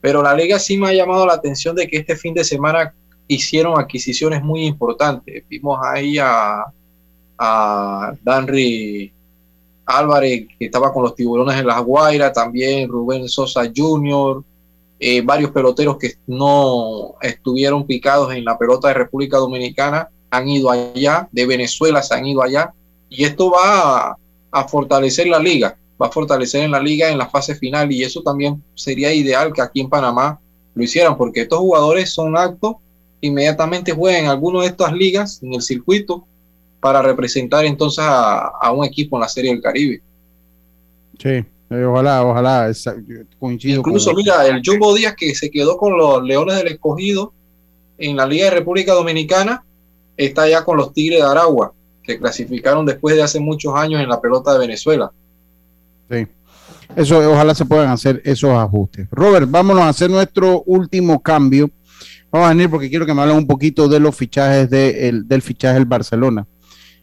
G: Pero la liga sí me ha llamado la atención de que este fin de semana hicieron adquisiciones muy importantes. Vimos ahí a, a Danry Álvarez, que estaba con los tiburones en las Guairas, también Rubén Sosa Jr., eh, varios peloteros que no estuvieron picados en la pelota de República Dominicana han ido allá, de Venezuela se han ido allá, y esto va a, fortalecer la liga, va a fortalecer en la liga en la fase final, y eso también sería ideal que aquí en Panamá lo hicieran, porque estos jugadores son aptos, inmediatamente juegan en alguna de estas ligas, en el circuito, para representar entonces a, a un equipo en la Serie del Caribe.
F: Sí, eh, ojalá, ojalá, coincido
G: Incluso,
F: con
G: mira, el Jumbo Díaz que se quedó con los Leones del Escogido en la Liga de República Dominicana, está ya con los Tigres de Aragua, que clasificaron después de hace muchos años en la pelota de Venezuela.
F: Sí. Eso, ojalá se puedan hacer esos ajustes. Robert, vámonos a hacer nuestro último cambio. Vamos a venir porque quiero que me hablen un poquito de los fichajes de el- del fichaje del Barcelona.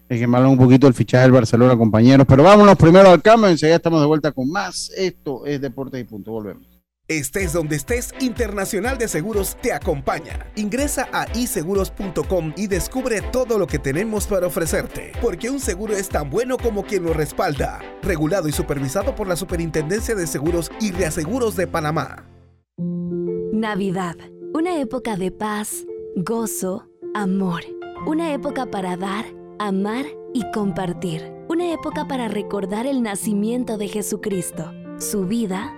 F: Es que me hablen un poquito del fichaje del Barcelona, compañeros. Pero vámonos primero al cambio, enseguida estamos de vuelta con más. Esto es Deportes y Punto. Volvemos.
H: Estés donde estés, Internacional de Seguros te acompaña. Ingresa a iseguros.com y descubre todo lo que tenemos para ofrecerte. Porque un seguro es tan bueno como quien lo respalda. Regulado y supervisado por la Superintendencia de Seguros y Reaseguros de Panamá.
I: Navidad, una época de paz, gozo, amor. Una época para dar, amar y compartir. Una época para recordar el nacimiento de Jesucristo, su vida,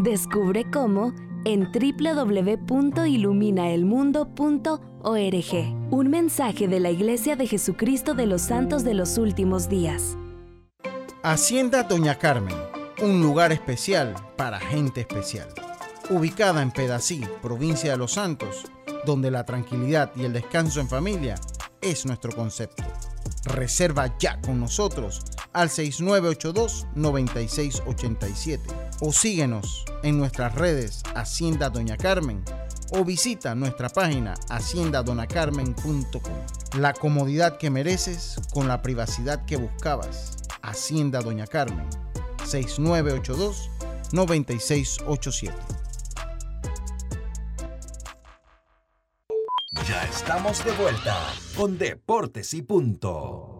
I: Descubre cómo en www.iluminaelmundo.org. Un mensaje de la Iglesia de Jesucristo de los Santos de los Últimos Días.
F: Hacienda Doña Carmen, un lugar especial para gente especial. Ubicada en Pedací, provincia de Los Santos, donde la tranquilidad y el descanso en familia es nuestro concepto. Reserva ya con nosotros al 6982-9687 o síguenos en nuestras redes Hacienda Doña Carmen o visita nuestra página haciendadonacarmen.com. La comodidad que mereces con la privacidad que buscabas. Hacienda Doña Carmen 6982-9687.
D: Ya estamos de vuelta con Deportes y Punto.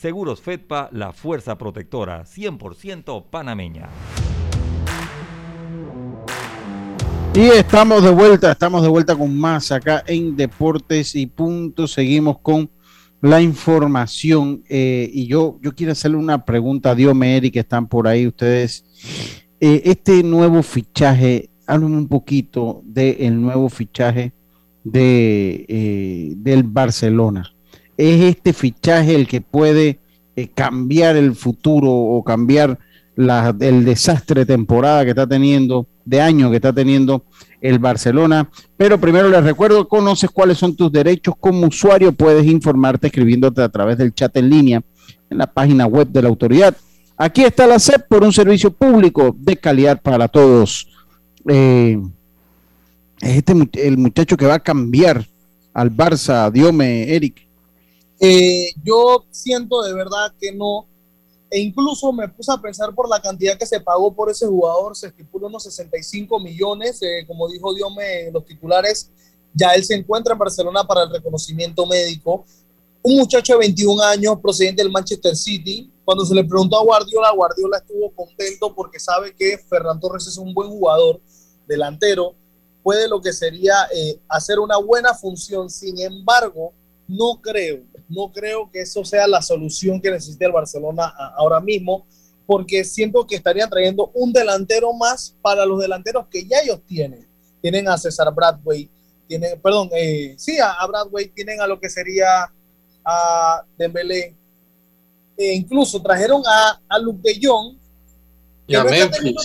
B: Seguros Fedpa, la fuerza protectora 100% panameña.
F: Y estamos de vuelta, estamos de vuelta con más acá en Deportes y Punto. Seguimos con la información. eh, y yo, yo quiero hacerle una pregunta a Diome, Eric, que están por ahí ustedes. Eh, este nuevo fichaje, háblenme un poquito del nuevo fichaje de, eh, del Barcelona. ¿Es este fichaje el que puede eh, cambiar el futuro o cambiar el desastre de temporada que está teniendo, de año que está teniendo el Barcelona? Pero primero les recuerdo, conoces cuáles son tus derechos como usuario, puedes informarte escribiéndote a través del chat en línea en la página web de la autoridad. Aquí está la SEP por un servicio público de calidad para todos. Eh, es este el muchacho que va a cambiar al Barça, Diome, Eric.
C: Eh, yo siento de verdad que no. E incluso me puse a pensar por la cantidad que se pagó por ese jugador, se estipula unos 65 millones, eh, como dijo Diome los titulares, ya él se encuentra en Barcelona para el reconocimiento médico. Un muchacho de 21 años, procedente del Manchester City, cuando se le preguntó a Guardiola, Guardiola estuvo contento porque sabe que Ferran Torres es un buen jugador, delantero, puede lo que sería eh, hacer una buena función. Sin embargo, no creo, no creo que eso sea la solución que necesita el Barcelona ahora mismo, porque siento que estarían trayendo un delantero más para los delanteros que ya ellos tienen. Tienen a César Bradway, tienen, perdón, eh, sí, a, a Bradway, tienen a lo que sería a Dembélé, e incluso trajeron a, a Luke de Jong,
G: a
C: no está
G: Memphis.
C: teniendo-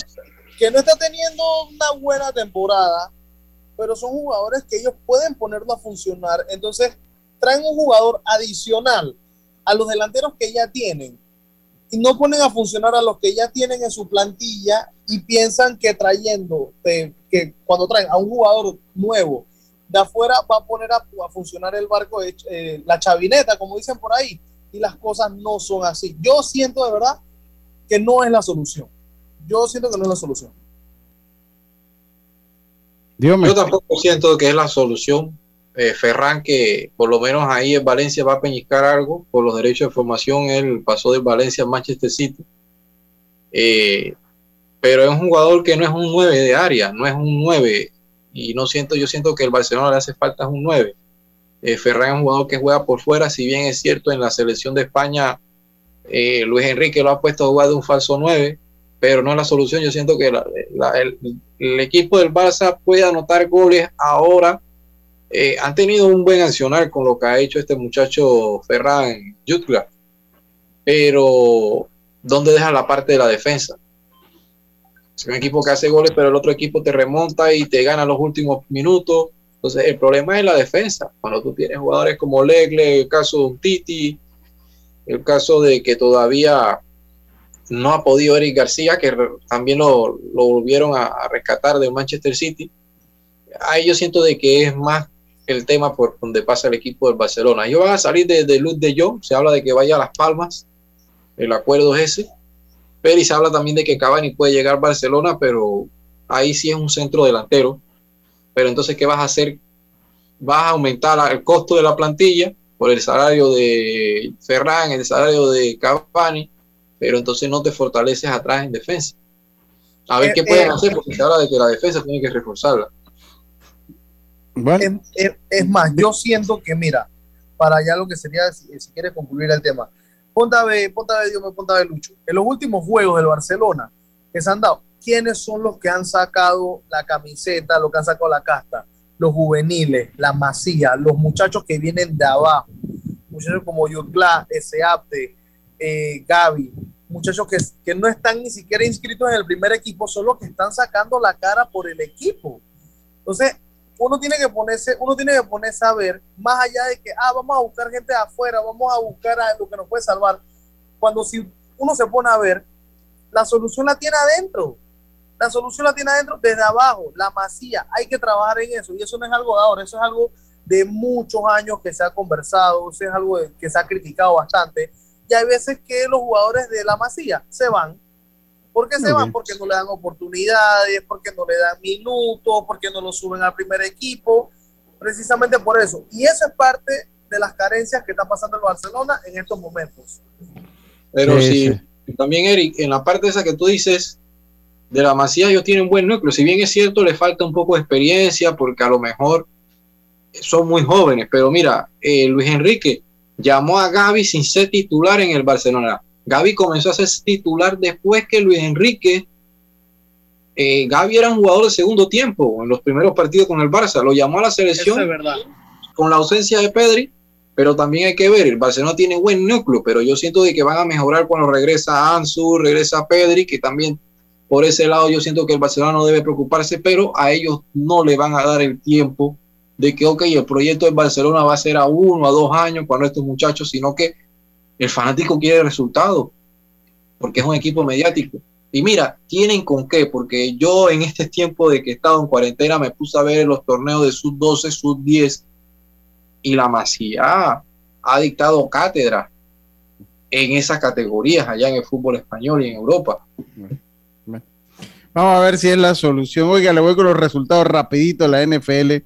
C: que no está teniendo una buena temporada, pero son jugadores que ellos pueden ponerlo a funcionar. Entonces, traen un jugador adicional a los delanteros que ya tienen y no ponen a funcionar a los que ya tienen en su plantilla y piensan que trayendo, eh, que cuando traen a un jugador nuevo de afuera va a poner a, a funcionar el barco, de- eh, la chavineta, como dicen por ahí, y las cosas no son así. Yo siento de verdad que no es la solución. Yo siento que no es la solución.
G: Yo tampoco siento que es la solución. Eh, Ferran, que por lo menos ahí en Valencia va a peñiscar algo por los derechos de formación, él pasó de Valencia a Manchester City. Eh, pero es un jugador que no es un 9 de área, no es un 9. Y no siento, yo siento que el Barcelona le hace falta un 9. Eh, Ferran es un jugador que juega por fuera, si bien es cierto en la selección de España, Luis Enrique lo ha puesto a jugar de un falso 9, pero no es la solución. Yo siento que la- el equipo del Barça puede anotar goles ahora. Eh, han tenido un buen accionar con lo que ha hecho este muchacho Ferran Jutgla, pero ¿dónde deja la parte de la defensa? Es un equipo que hace goles, pero el otro equipo te remonta y te gana los últimos minutos. Entonces, el problema es la defensa. Cuando tú tienes jugadores como Legle, el caso de Titi, el caso de que todavía no ha podido Eric García, que también lo, lo volvieron a, a rescatar de Manchester City. Ahí yo siento de que es más el tema por donde pasa el equipo del Barcelona. Ellos van a salir de, de Luz de Jong, se habla de que vaya a Las Palmas, el acuerdo es ese, pero y se habla también de que Cavani puede llegar a Barcelona, pero ahí sí es un centro delantero. Pero entonces, ¿qué vas a hacer? Vas a aumentar el costo de la plantilla por el salario de Ferran, el salario de Cavani, pero entonces no te fortaleces atrás en defensa. A ver
C: Eh,
G: qué pueden
C: eh,
G: hacer, porque se habla de que la defensa tiene que reforzarla.
C: Es, más, yo siento que, mira, para allá lo que sería, si, quieres concluir el tema, ponte a ver, ponte a ver, Dios me ponte a ver, Lucho. En los últimos juegos del Barcelona que se han dado, ¿quiénes son los que han sacado la camiseta, los que han sacado la casta? Los juveniles, la masía, los muchachos que vienen de abajo, muchachos como Yutla, Eseapte, eh, Gaby, muchachos que, que no están ni siquiera inscritos en el primer equipo, son los que están sacando la cara por el equipo. Entonces, uno tiene que ponerse, uno tiene que ponerse a ver, más allá de que, ah, vamos a buscar gente de afuera, vamos a buscar a lo que nos puede salvar. Cuando si uno se pone a ver, la solución la tiene adentro. La solución la tiene adentro desde abajo, la masía. Hay que trabajar en eso. Y eso no es algo de ahora, eso es algo de muchos años que se ha conversado, eso es algo que se ha criticado bastante. Y hay veces que los jugadores de la masía se van. ¿Por qué se van? Porque no le dan oportunidades, porque no le dan minutos, porque no lo suben al primer equipo. Precisamente por eso. Y eso es parte de las carencias que está pasando el Barcelona en estos momentos.
G: Pero
F: Sí,
G: sí, también Eric, en la parte esa que tú dices de la Masía, ellos tienen buen núcleo. Si bien es cierto, le falta un poco de experiencia porque a lo mejor son muy jóvenes. Pero mira, eh, Luis Enrique llamó a Gaby sin ser titular en el Barcelona. Gaby comenzó a ser titular después que Luis Enrique. Eh, Gaby era un jugador de segundo tiempo en los primeros partidos con el Barça. Lo llamó a la selección
C: es verdad.
G: con la ausencia de Pedri, pero también hay que ver, el Barcelona tiene buen núcleo, pero yo siento de que van a mejorar cuando regresa Ansu, regresa Pedri, que también por ese lado yo siento que el Barcelona no debe preocuparse, pero a ellos no le van a dar el tiempo de que, ok, el proyecto del Barcelona va a ser a uno, a dos años cuando estos muchachos, sino que el fanático quiere resultados, porque es un equipo mediático. Y mira, tienen con qué, porque yo en este tiempo de que he estado en cuarentena me puse a ver los torneos de sub 12, sub 10 y la Masía ha dictado cátedra en esas categorías allá en el fútbol español y en Europa.
F: Vamos a ver si es la solución. Oiga, le voy con los resultados rapidito la NFL.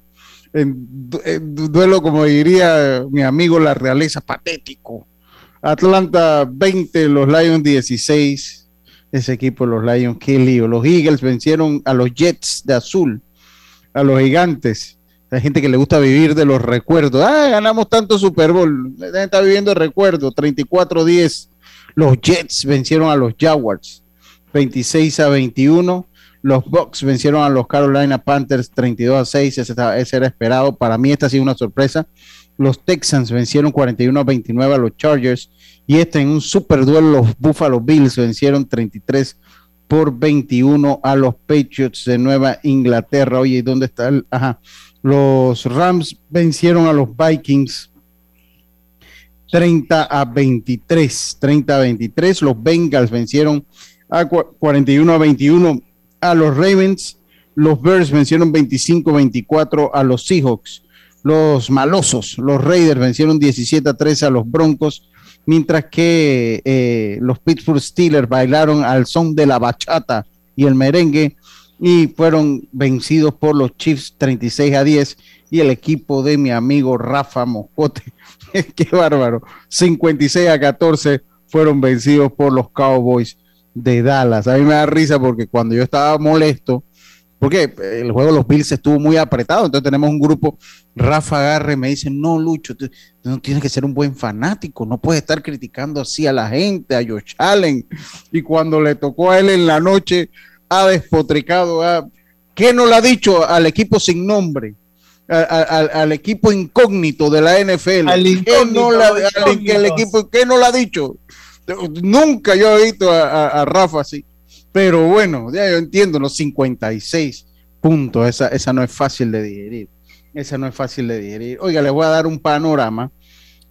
F: En, du- en du- duelo, como diría mi amigo La Realeza, patético. Atlanta 20, los Lions 16. Ese equipo, los Lions, qué lío. Los Eagles vencieron a los Jets de azul, a los gigantes. Hay gente que le gusta vivir de los recuerdos. Ah, ganamos tanto Super Bowl. La está viviendo recuerdos. 34-10. Los Jets vencieron a los Jaguars 26 a 21. Los Bucks vencieron a los Carolina Panthers 32 a 6. Ese, estaba- ese era esperado. Para mí esta ha sido una sorpresa. Los Texans vencieron 41 a 29 a los Chargers. Y este en un super duelo los Buffalo Bills vencieron 33 por 21 a los Patriots de Nueva Inglaterra. Oye, ¿y dónde está el? Ajá. Los Rams vencieron a los Vikings 30 a 23. 30 a 23. Los Bengals vencieron a cua- 41 a 21 a los Ravens. Los Bears vencieron 25 a 24 a los Seahawks. Los malosos, los Raiders vencieron 17 a 13 a los Broncos. Mientras que eh, los Pittsburgh Steelers bailaron al son de la bachata y el merengue y fueron vencidos por los Chiefs 36 a 10 y el equipo de mi amigo Rafa Moscote, qué bárbaro, 56 a 14 fueron vencidos por los Cowboys de Dallas. A mí me da risa porque cuando yo estaba molesto, porque el juego de los Bills estuvo muy apretado, entonces tenemos un grupo, Rafa Agarre me dice, no Lucho, tú, no tienes que ser un buen fanático, no puedes estar criticando así a la gente, a Josh Allen, y cuando le tocó a él en la noche, ha despotricado, ha- ¿qué no le ha dicho al equipo sin nombre? Al, al equipo incógnito de la NFL.
C: Al
F: ¿Qué no le ha-
C: al
F: al- el
C: incógnito.
F: equipo, ¿qué no le ha dicho? Nunca yo he visto a, a- a Rafa así. Pero bueno, ya yo entiendo los 56 puntos. Esa, esa no es fácil de digerir. Esa no es fácil de digerir. Oiga, les voy a dar un panorama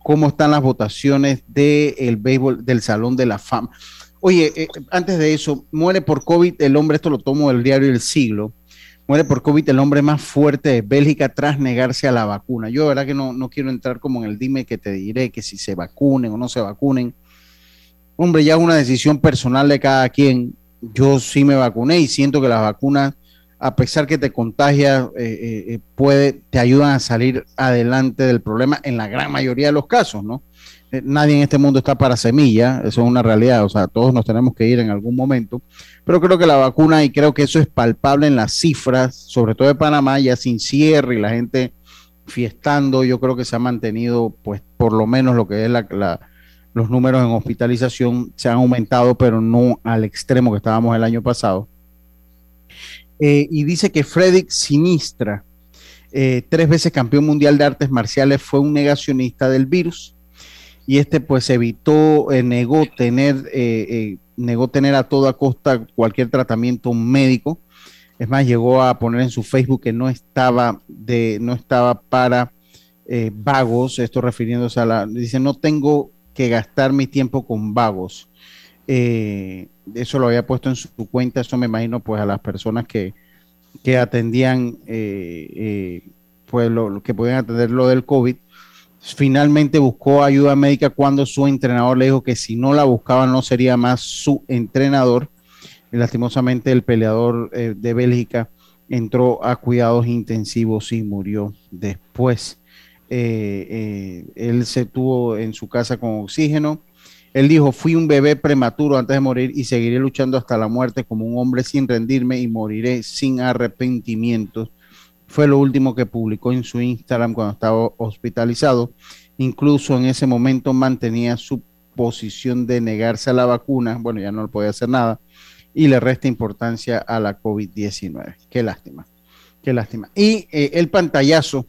F: cómo están las votaciones del béisbol del Salón de la Fama. Oye, eh, antes de eso, muere por COVID el hombre, esto lo tomo del diario El Siglo, muere por COVID el hombre más fuerte de Bélgica tras negarse a la vacuna. Yo, de verdad que no, no quiero entrar como en el dime que te diré, que si se vacunen o no se vacunen. Hombre, ya es una decisión personal de cada quien. Yo sí me vacuné y siento que las vacunas, a pesar que te contagia, eh, eh, eh, puede, te ayudan a salir adelante del problema en la gran mayoría de los casos, ¿no? Eh, nadie en este mundo está para semilla, eso es una realidad, o sea, todos nos tenemos que ir en algún momento, pero creo que la vacuna, y creo que eso es palpable en las cifras, sobre todo de Panamá, ya sin cierre y la gente fiestando, yo creo que se ha mantenido, pues, por lo menos lo que es la- los números en hospitalización se han aumentado, pero no al extremo que estábamos el año pasado. Eh, y dice que Fredrik Sinistra, eh, tres veces campeón mundial de artes marciales, fue un negacionista del virus y este pues evitó, eh, negó tener, negó tener a toda costa cualquier tratamiento médico. Es más, llegó a poner en su Facebook que no estaba de, no estaba para vagos, esto refiriéndose a la, dice, no tengo que gastar mi tiempo con vagos. Eh, eso lo había puesto en su cuenta, eso me imagino pues a las personas que, que atendían, eh, eh, pues lo, que podían atender lo del COVID. Finalmente buscó ayuda médica cuando su entrenador le dijo que si no la buscaba no sería más su entrenador. Y lastimosamente el peleador eh, de Bélgica entró a cuidados intensivos y murió después. Eh, eh, él se tuvo en su casa con oxígeno. Él dijo, fui un bebé prematuro antes de morir y seguiré luchando hasta la muerte como un hombre sin rendirme y moriré sin arrepentimientos. Fue lo último que publicó en su Instagram cuando estaba hospitalizado. Incluso en ese momento mantenía su posición de negarse a la vacuna. Bueno, ya no podía hacer nada. Y le resta importancia a la COVID-19. Qué lástima. Qué lástima. Y eh, el pantallazo,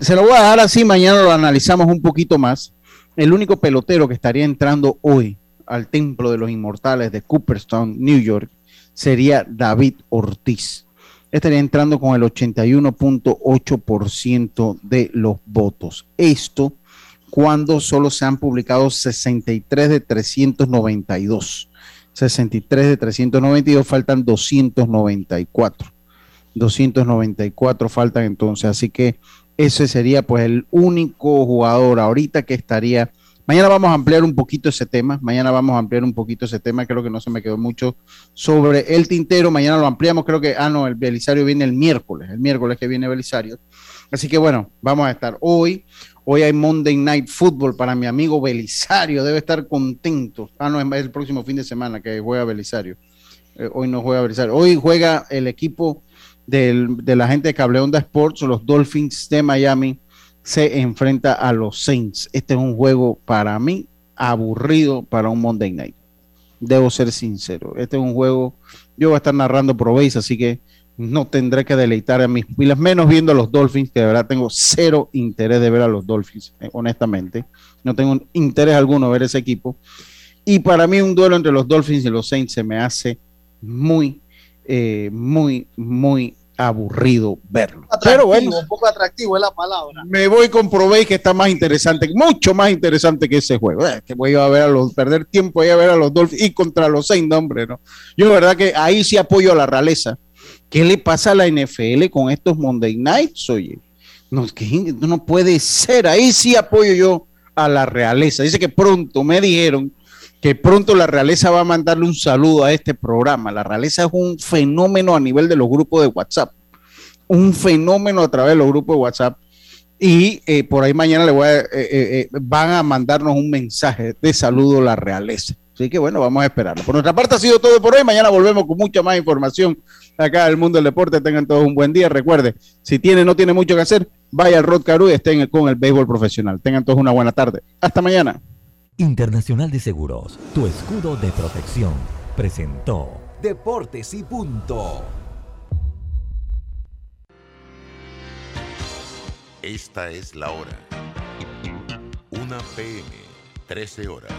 F: se lo voy a dejar así, mañana lo analizamos un poquito más. El único pelotero que estaría entrando hoy al Templo de los Inmortales de Cooperstown, New York, sería David Ortiz. Estaría entrando con el 81.8% de los votos. Esto cuando solo se han publicado 63 de 392. 63 de 392, faltan 294. 294 faltan entonces, así que ese sería pues el único jugador ahorita que estaría. Mañana vamos a ampliar un poquito ese tema, mañana vamos a ampliar un poquito ese tema, creo que no se me quedó mucho sobre el tintero, mañana lo ampliamos, creo que, ah no, el Belisario viene el miércoles, el miércoles que viene Belisario. Así que bueno, vamos a estar hoy, hoy hay Monday Night Football para mi amigo Belisario, debe estar contento. Ah no, es el próximo fin de semana que juega Belisario. Eh, hoy no juega Belisario, hoy juega el equipo del, de la gente de Cable Onda Sports, los Dolphins de Miami, se enfrenta a los Saints. Este es un juego para mí aburrido para un Monday Night. Debo ser sincero. Este es un juego, yo voy a estar narrando Pro Base, así que no tendré que deleitar a mis pilas, menos viendo a los Dolphins, que de verdad tengo cero interés de ver a los Dolphins, eh, honestamente. No tengo interés alguno ver ese equipo. Y para mí un duelo entre los Dolphins y los Saints se me hace muy, eh, muy, muy aburrido verlo.
C: Atractivo,
F: Pero bueno,
C: un poco atractivo es la palabra.
F: me voy con Pro Base, que está más interesante, mucho más interesante que ese juego. Eh, que voy a ver a los, perder tiempo, voy a ver a los Dolphins y contra los Saints, no, hombre, no. Yo de verdad que ahí sí apoyo a la realeza. ¿Qué le pasa a la NFL con estos Monday Nights, oye? No, que no puede ser. Ahí sí apoyo yo a la realeza. Dice que pronto me dijeron que pronto la realeza va a mandarle un saludo a este programa. La realeza es un fenómeno a nivel de los grupos de WhatsApp. Un fenómeno a través de los grupos de WhatsApp. Y eh, por ahí mañana le eh, eh, van a mandarnos un mensaje de saludo a la realeza. Así que bueno, vamos a esperarlo. Por nuestra parte ha sido todo por hoy. Mañana volvemos con mucha más información acá del mundo del deporte. Tengan todos un buen día. Recuerde, si tiene no tiene mucho que hacer, vaya al Rod Caru y estén con el béisbol profesional. Tengan todos una buena tarde. Hasta mañana.
J: Internacional de Seguros, tu escudo de protección, presentó
D: Deportes y punto.
A: Esta es la hora. 1 PM, 13 horas.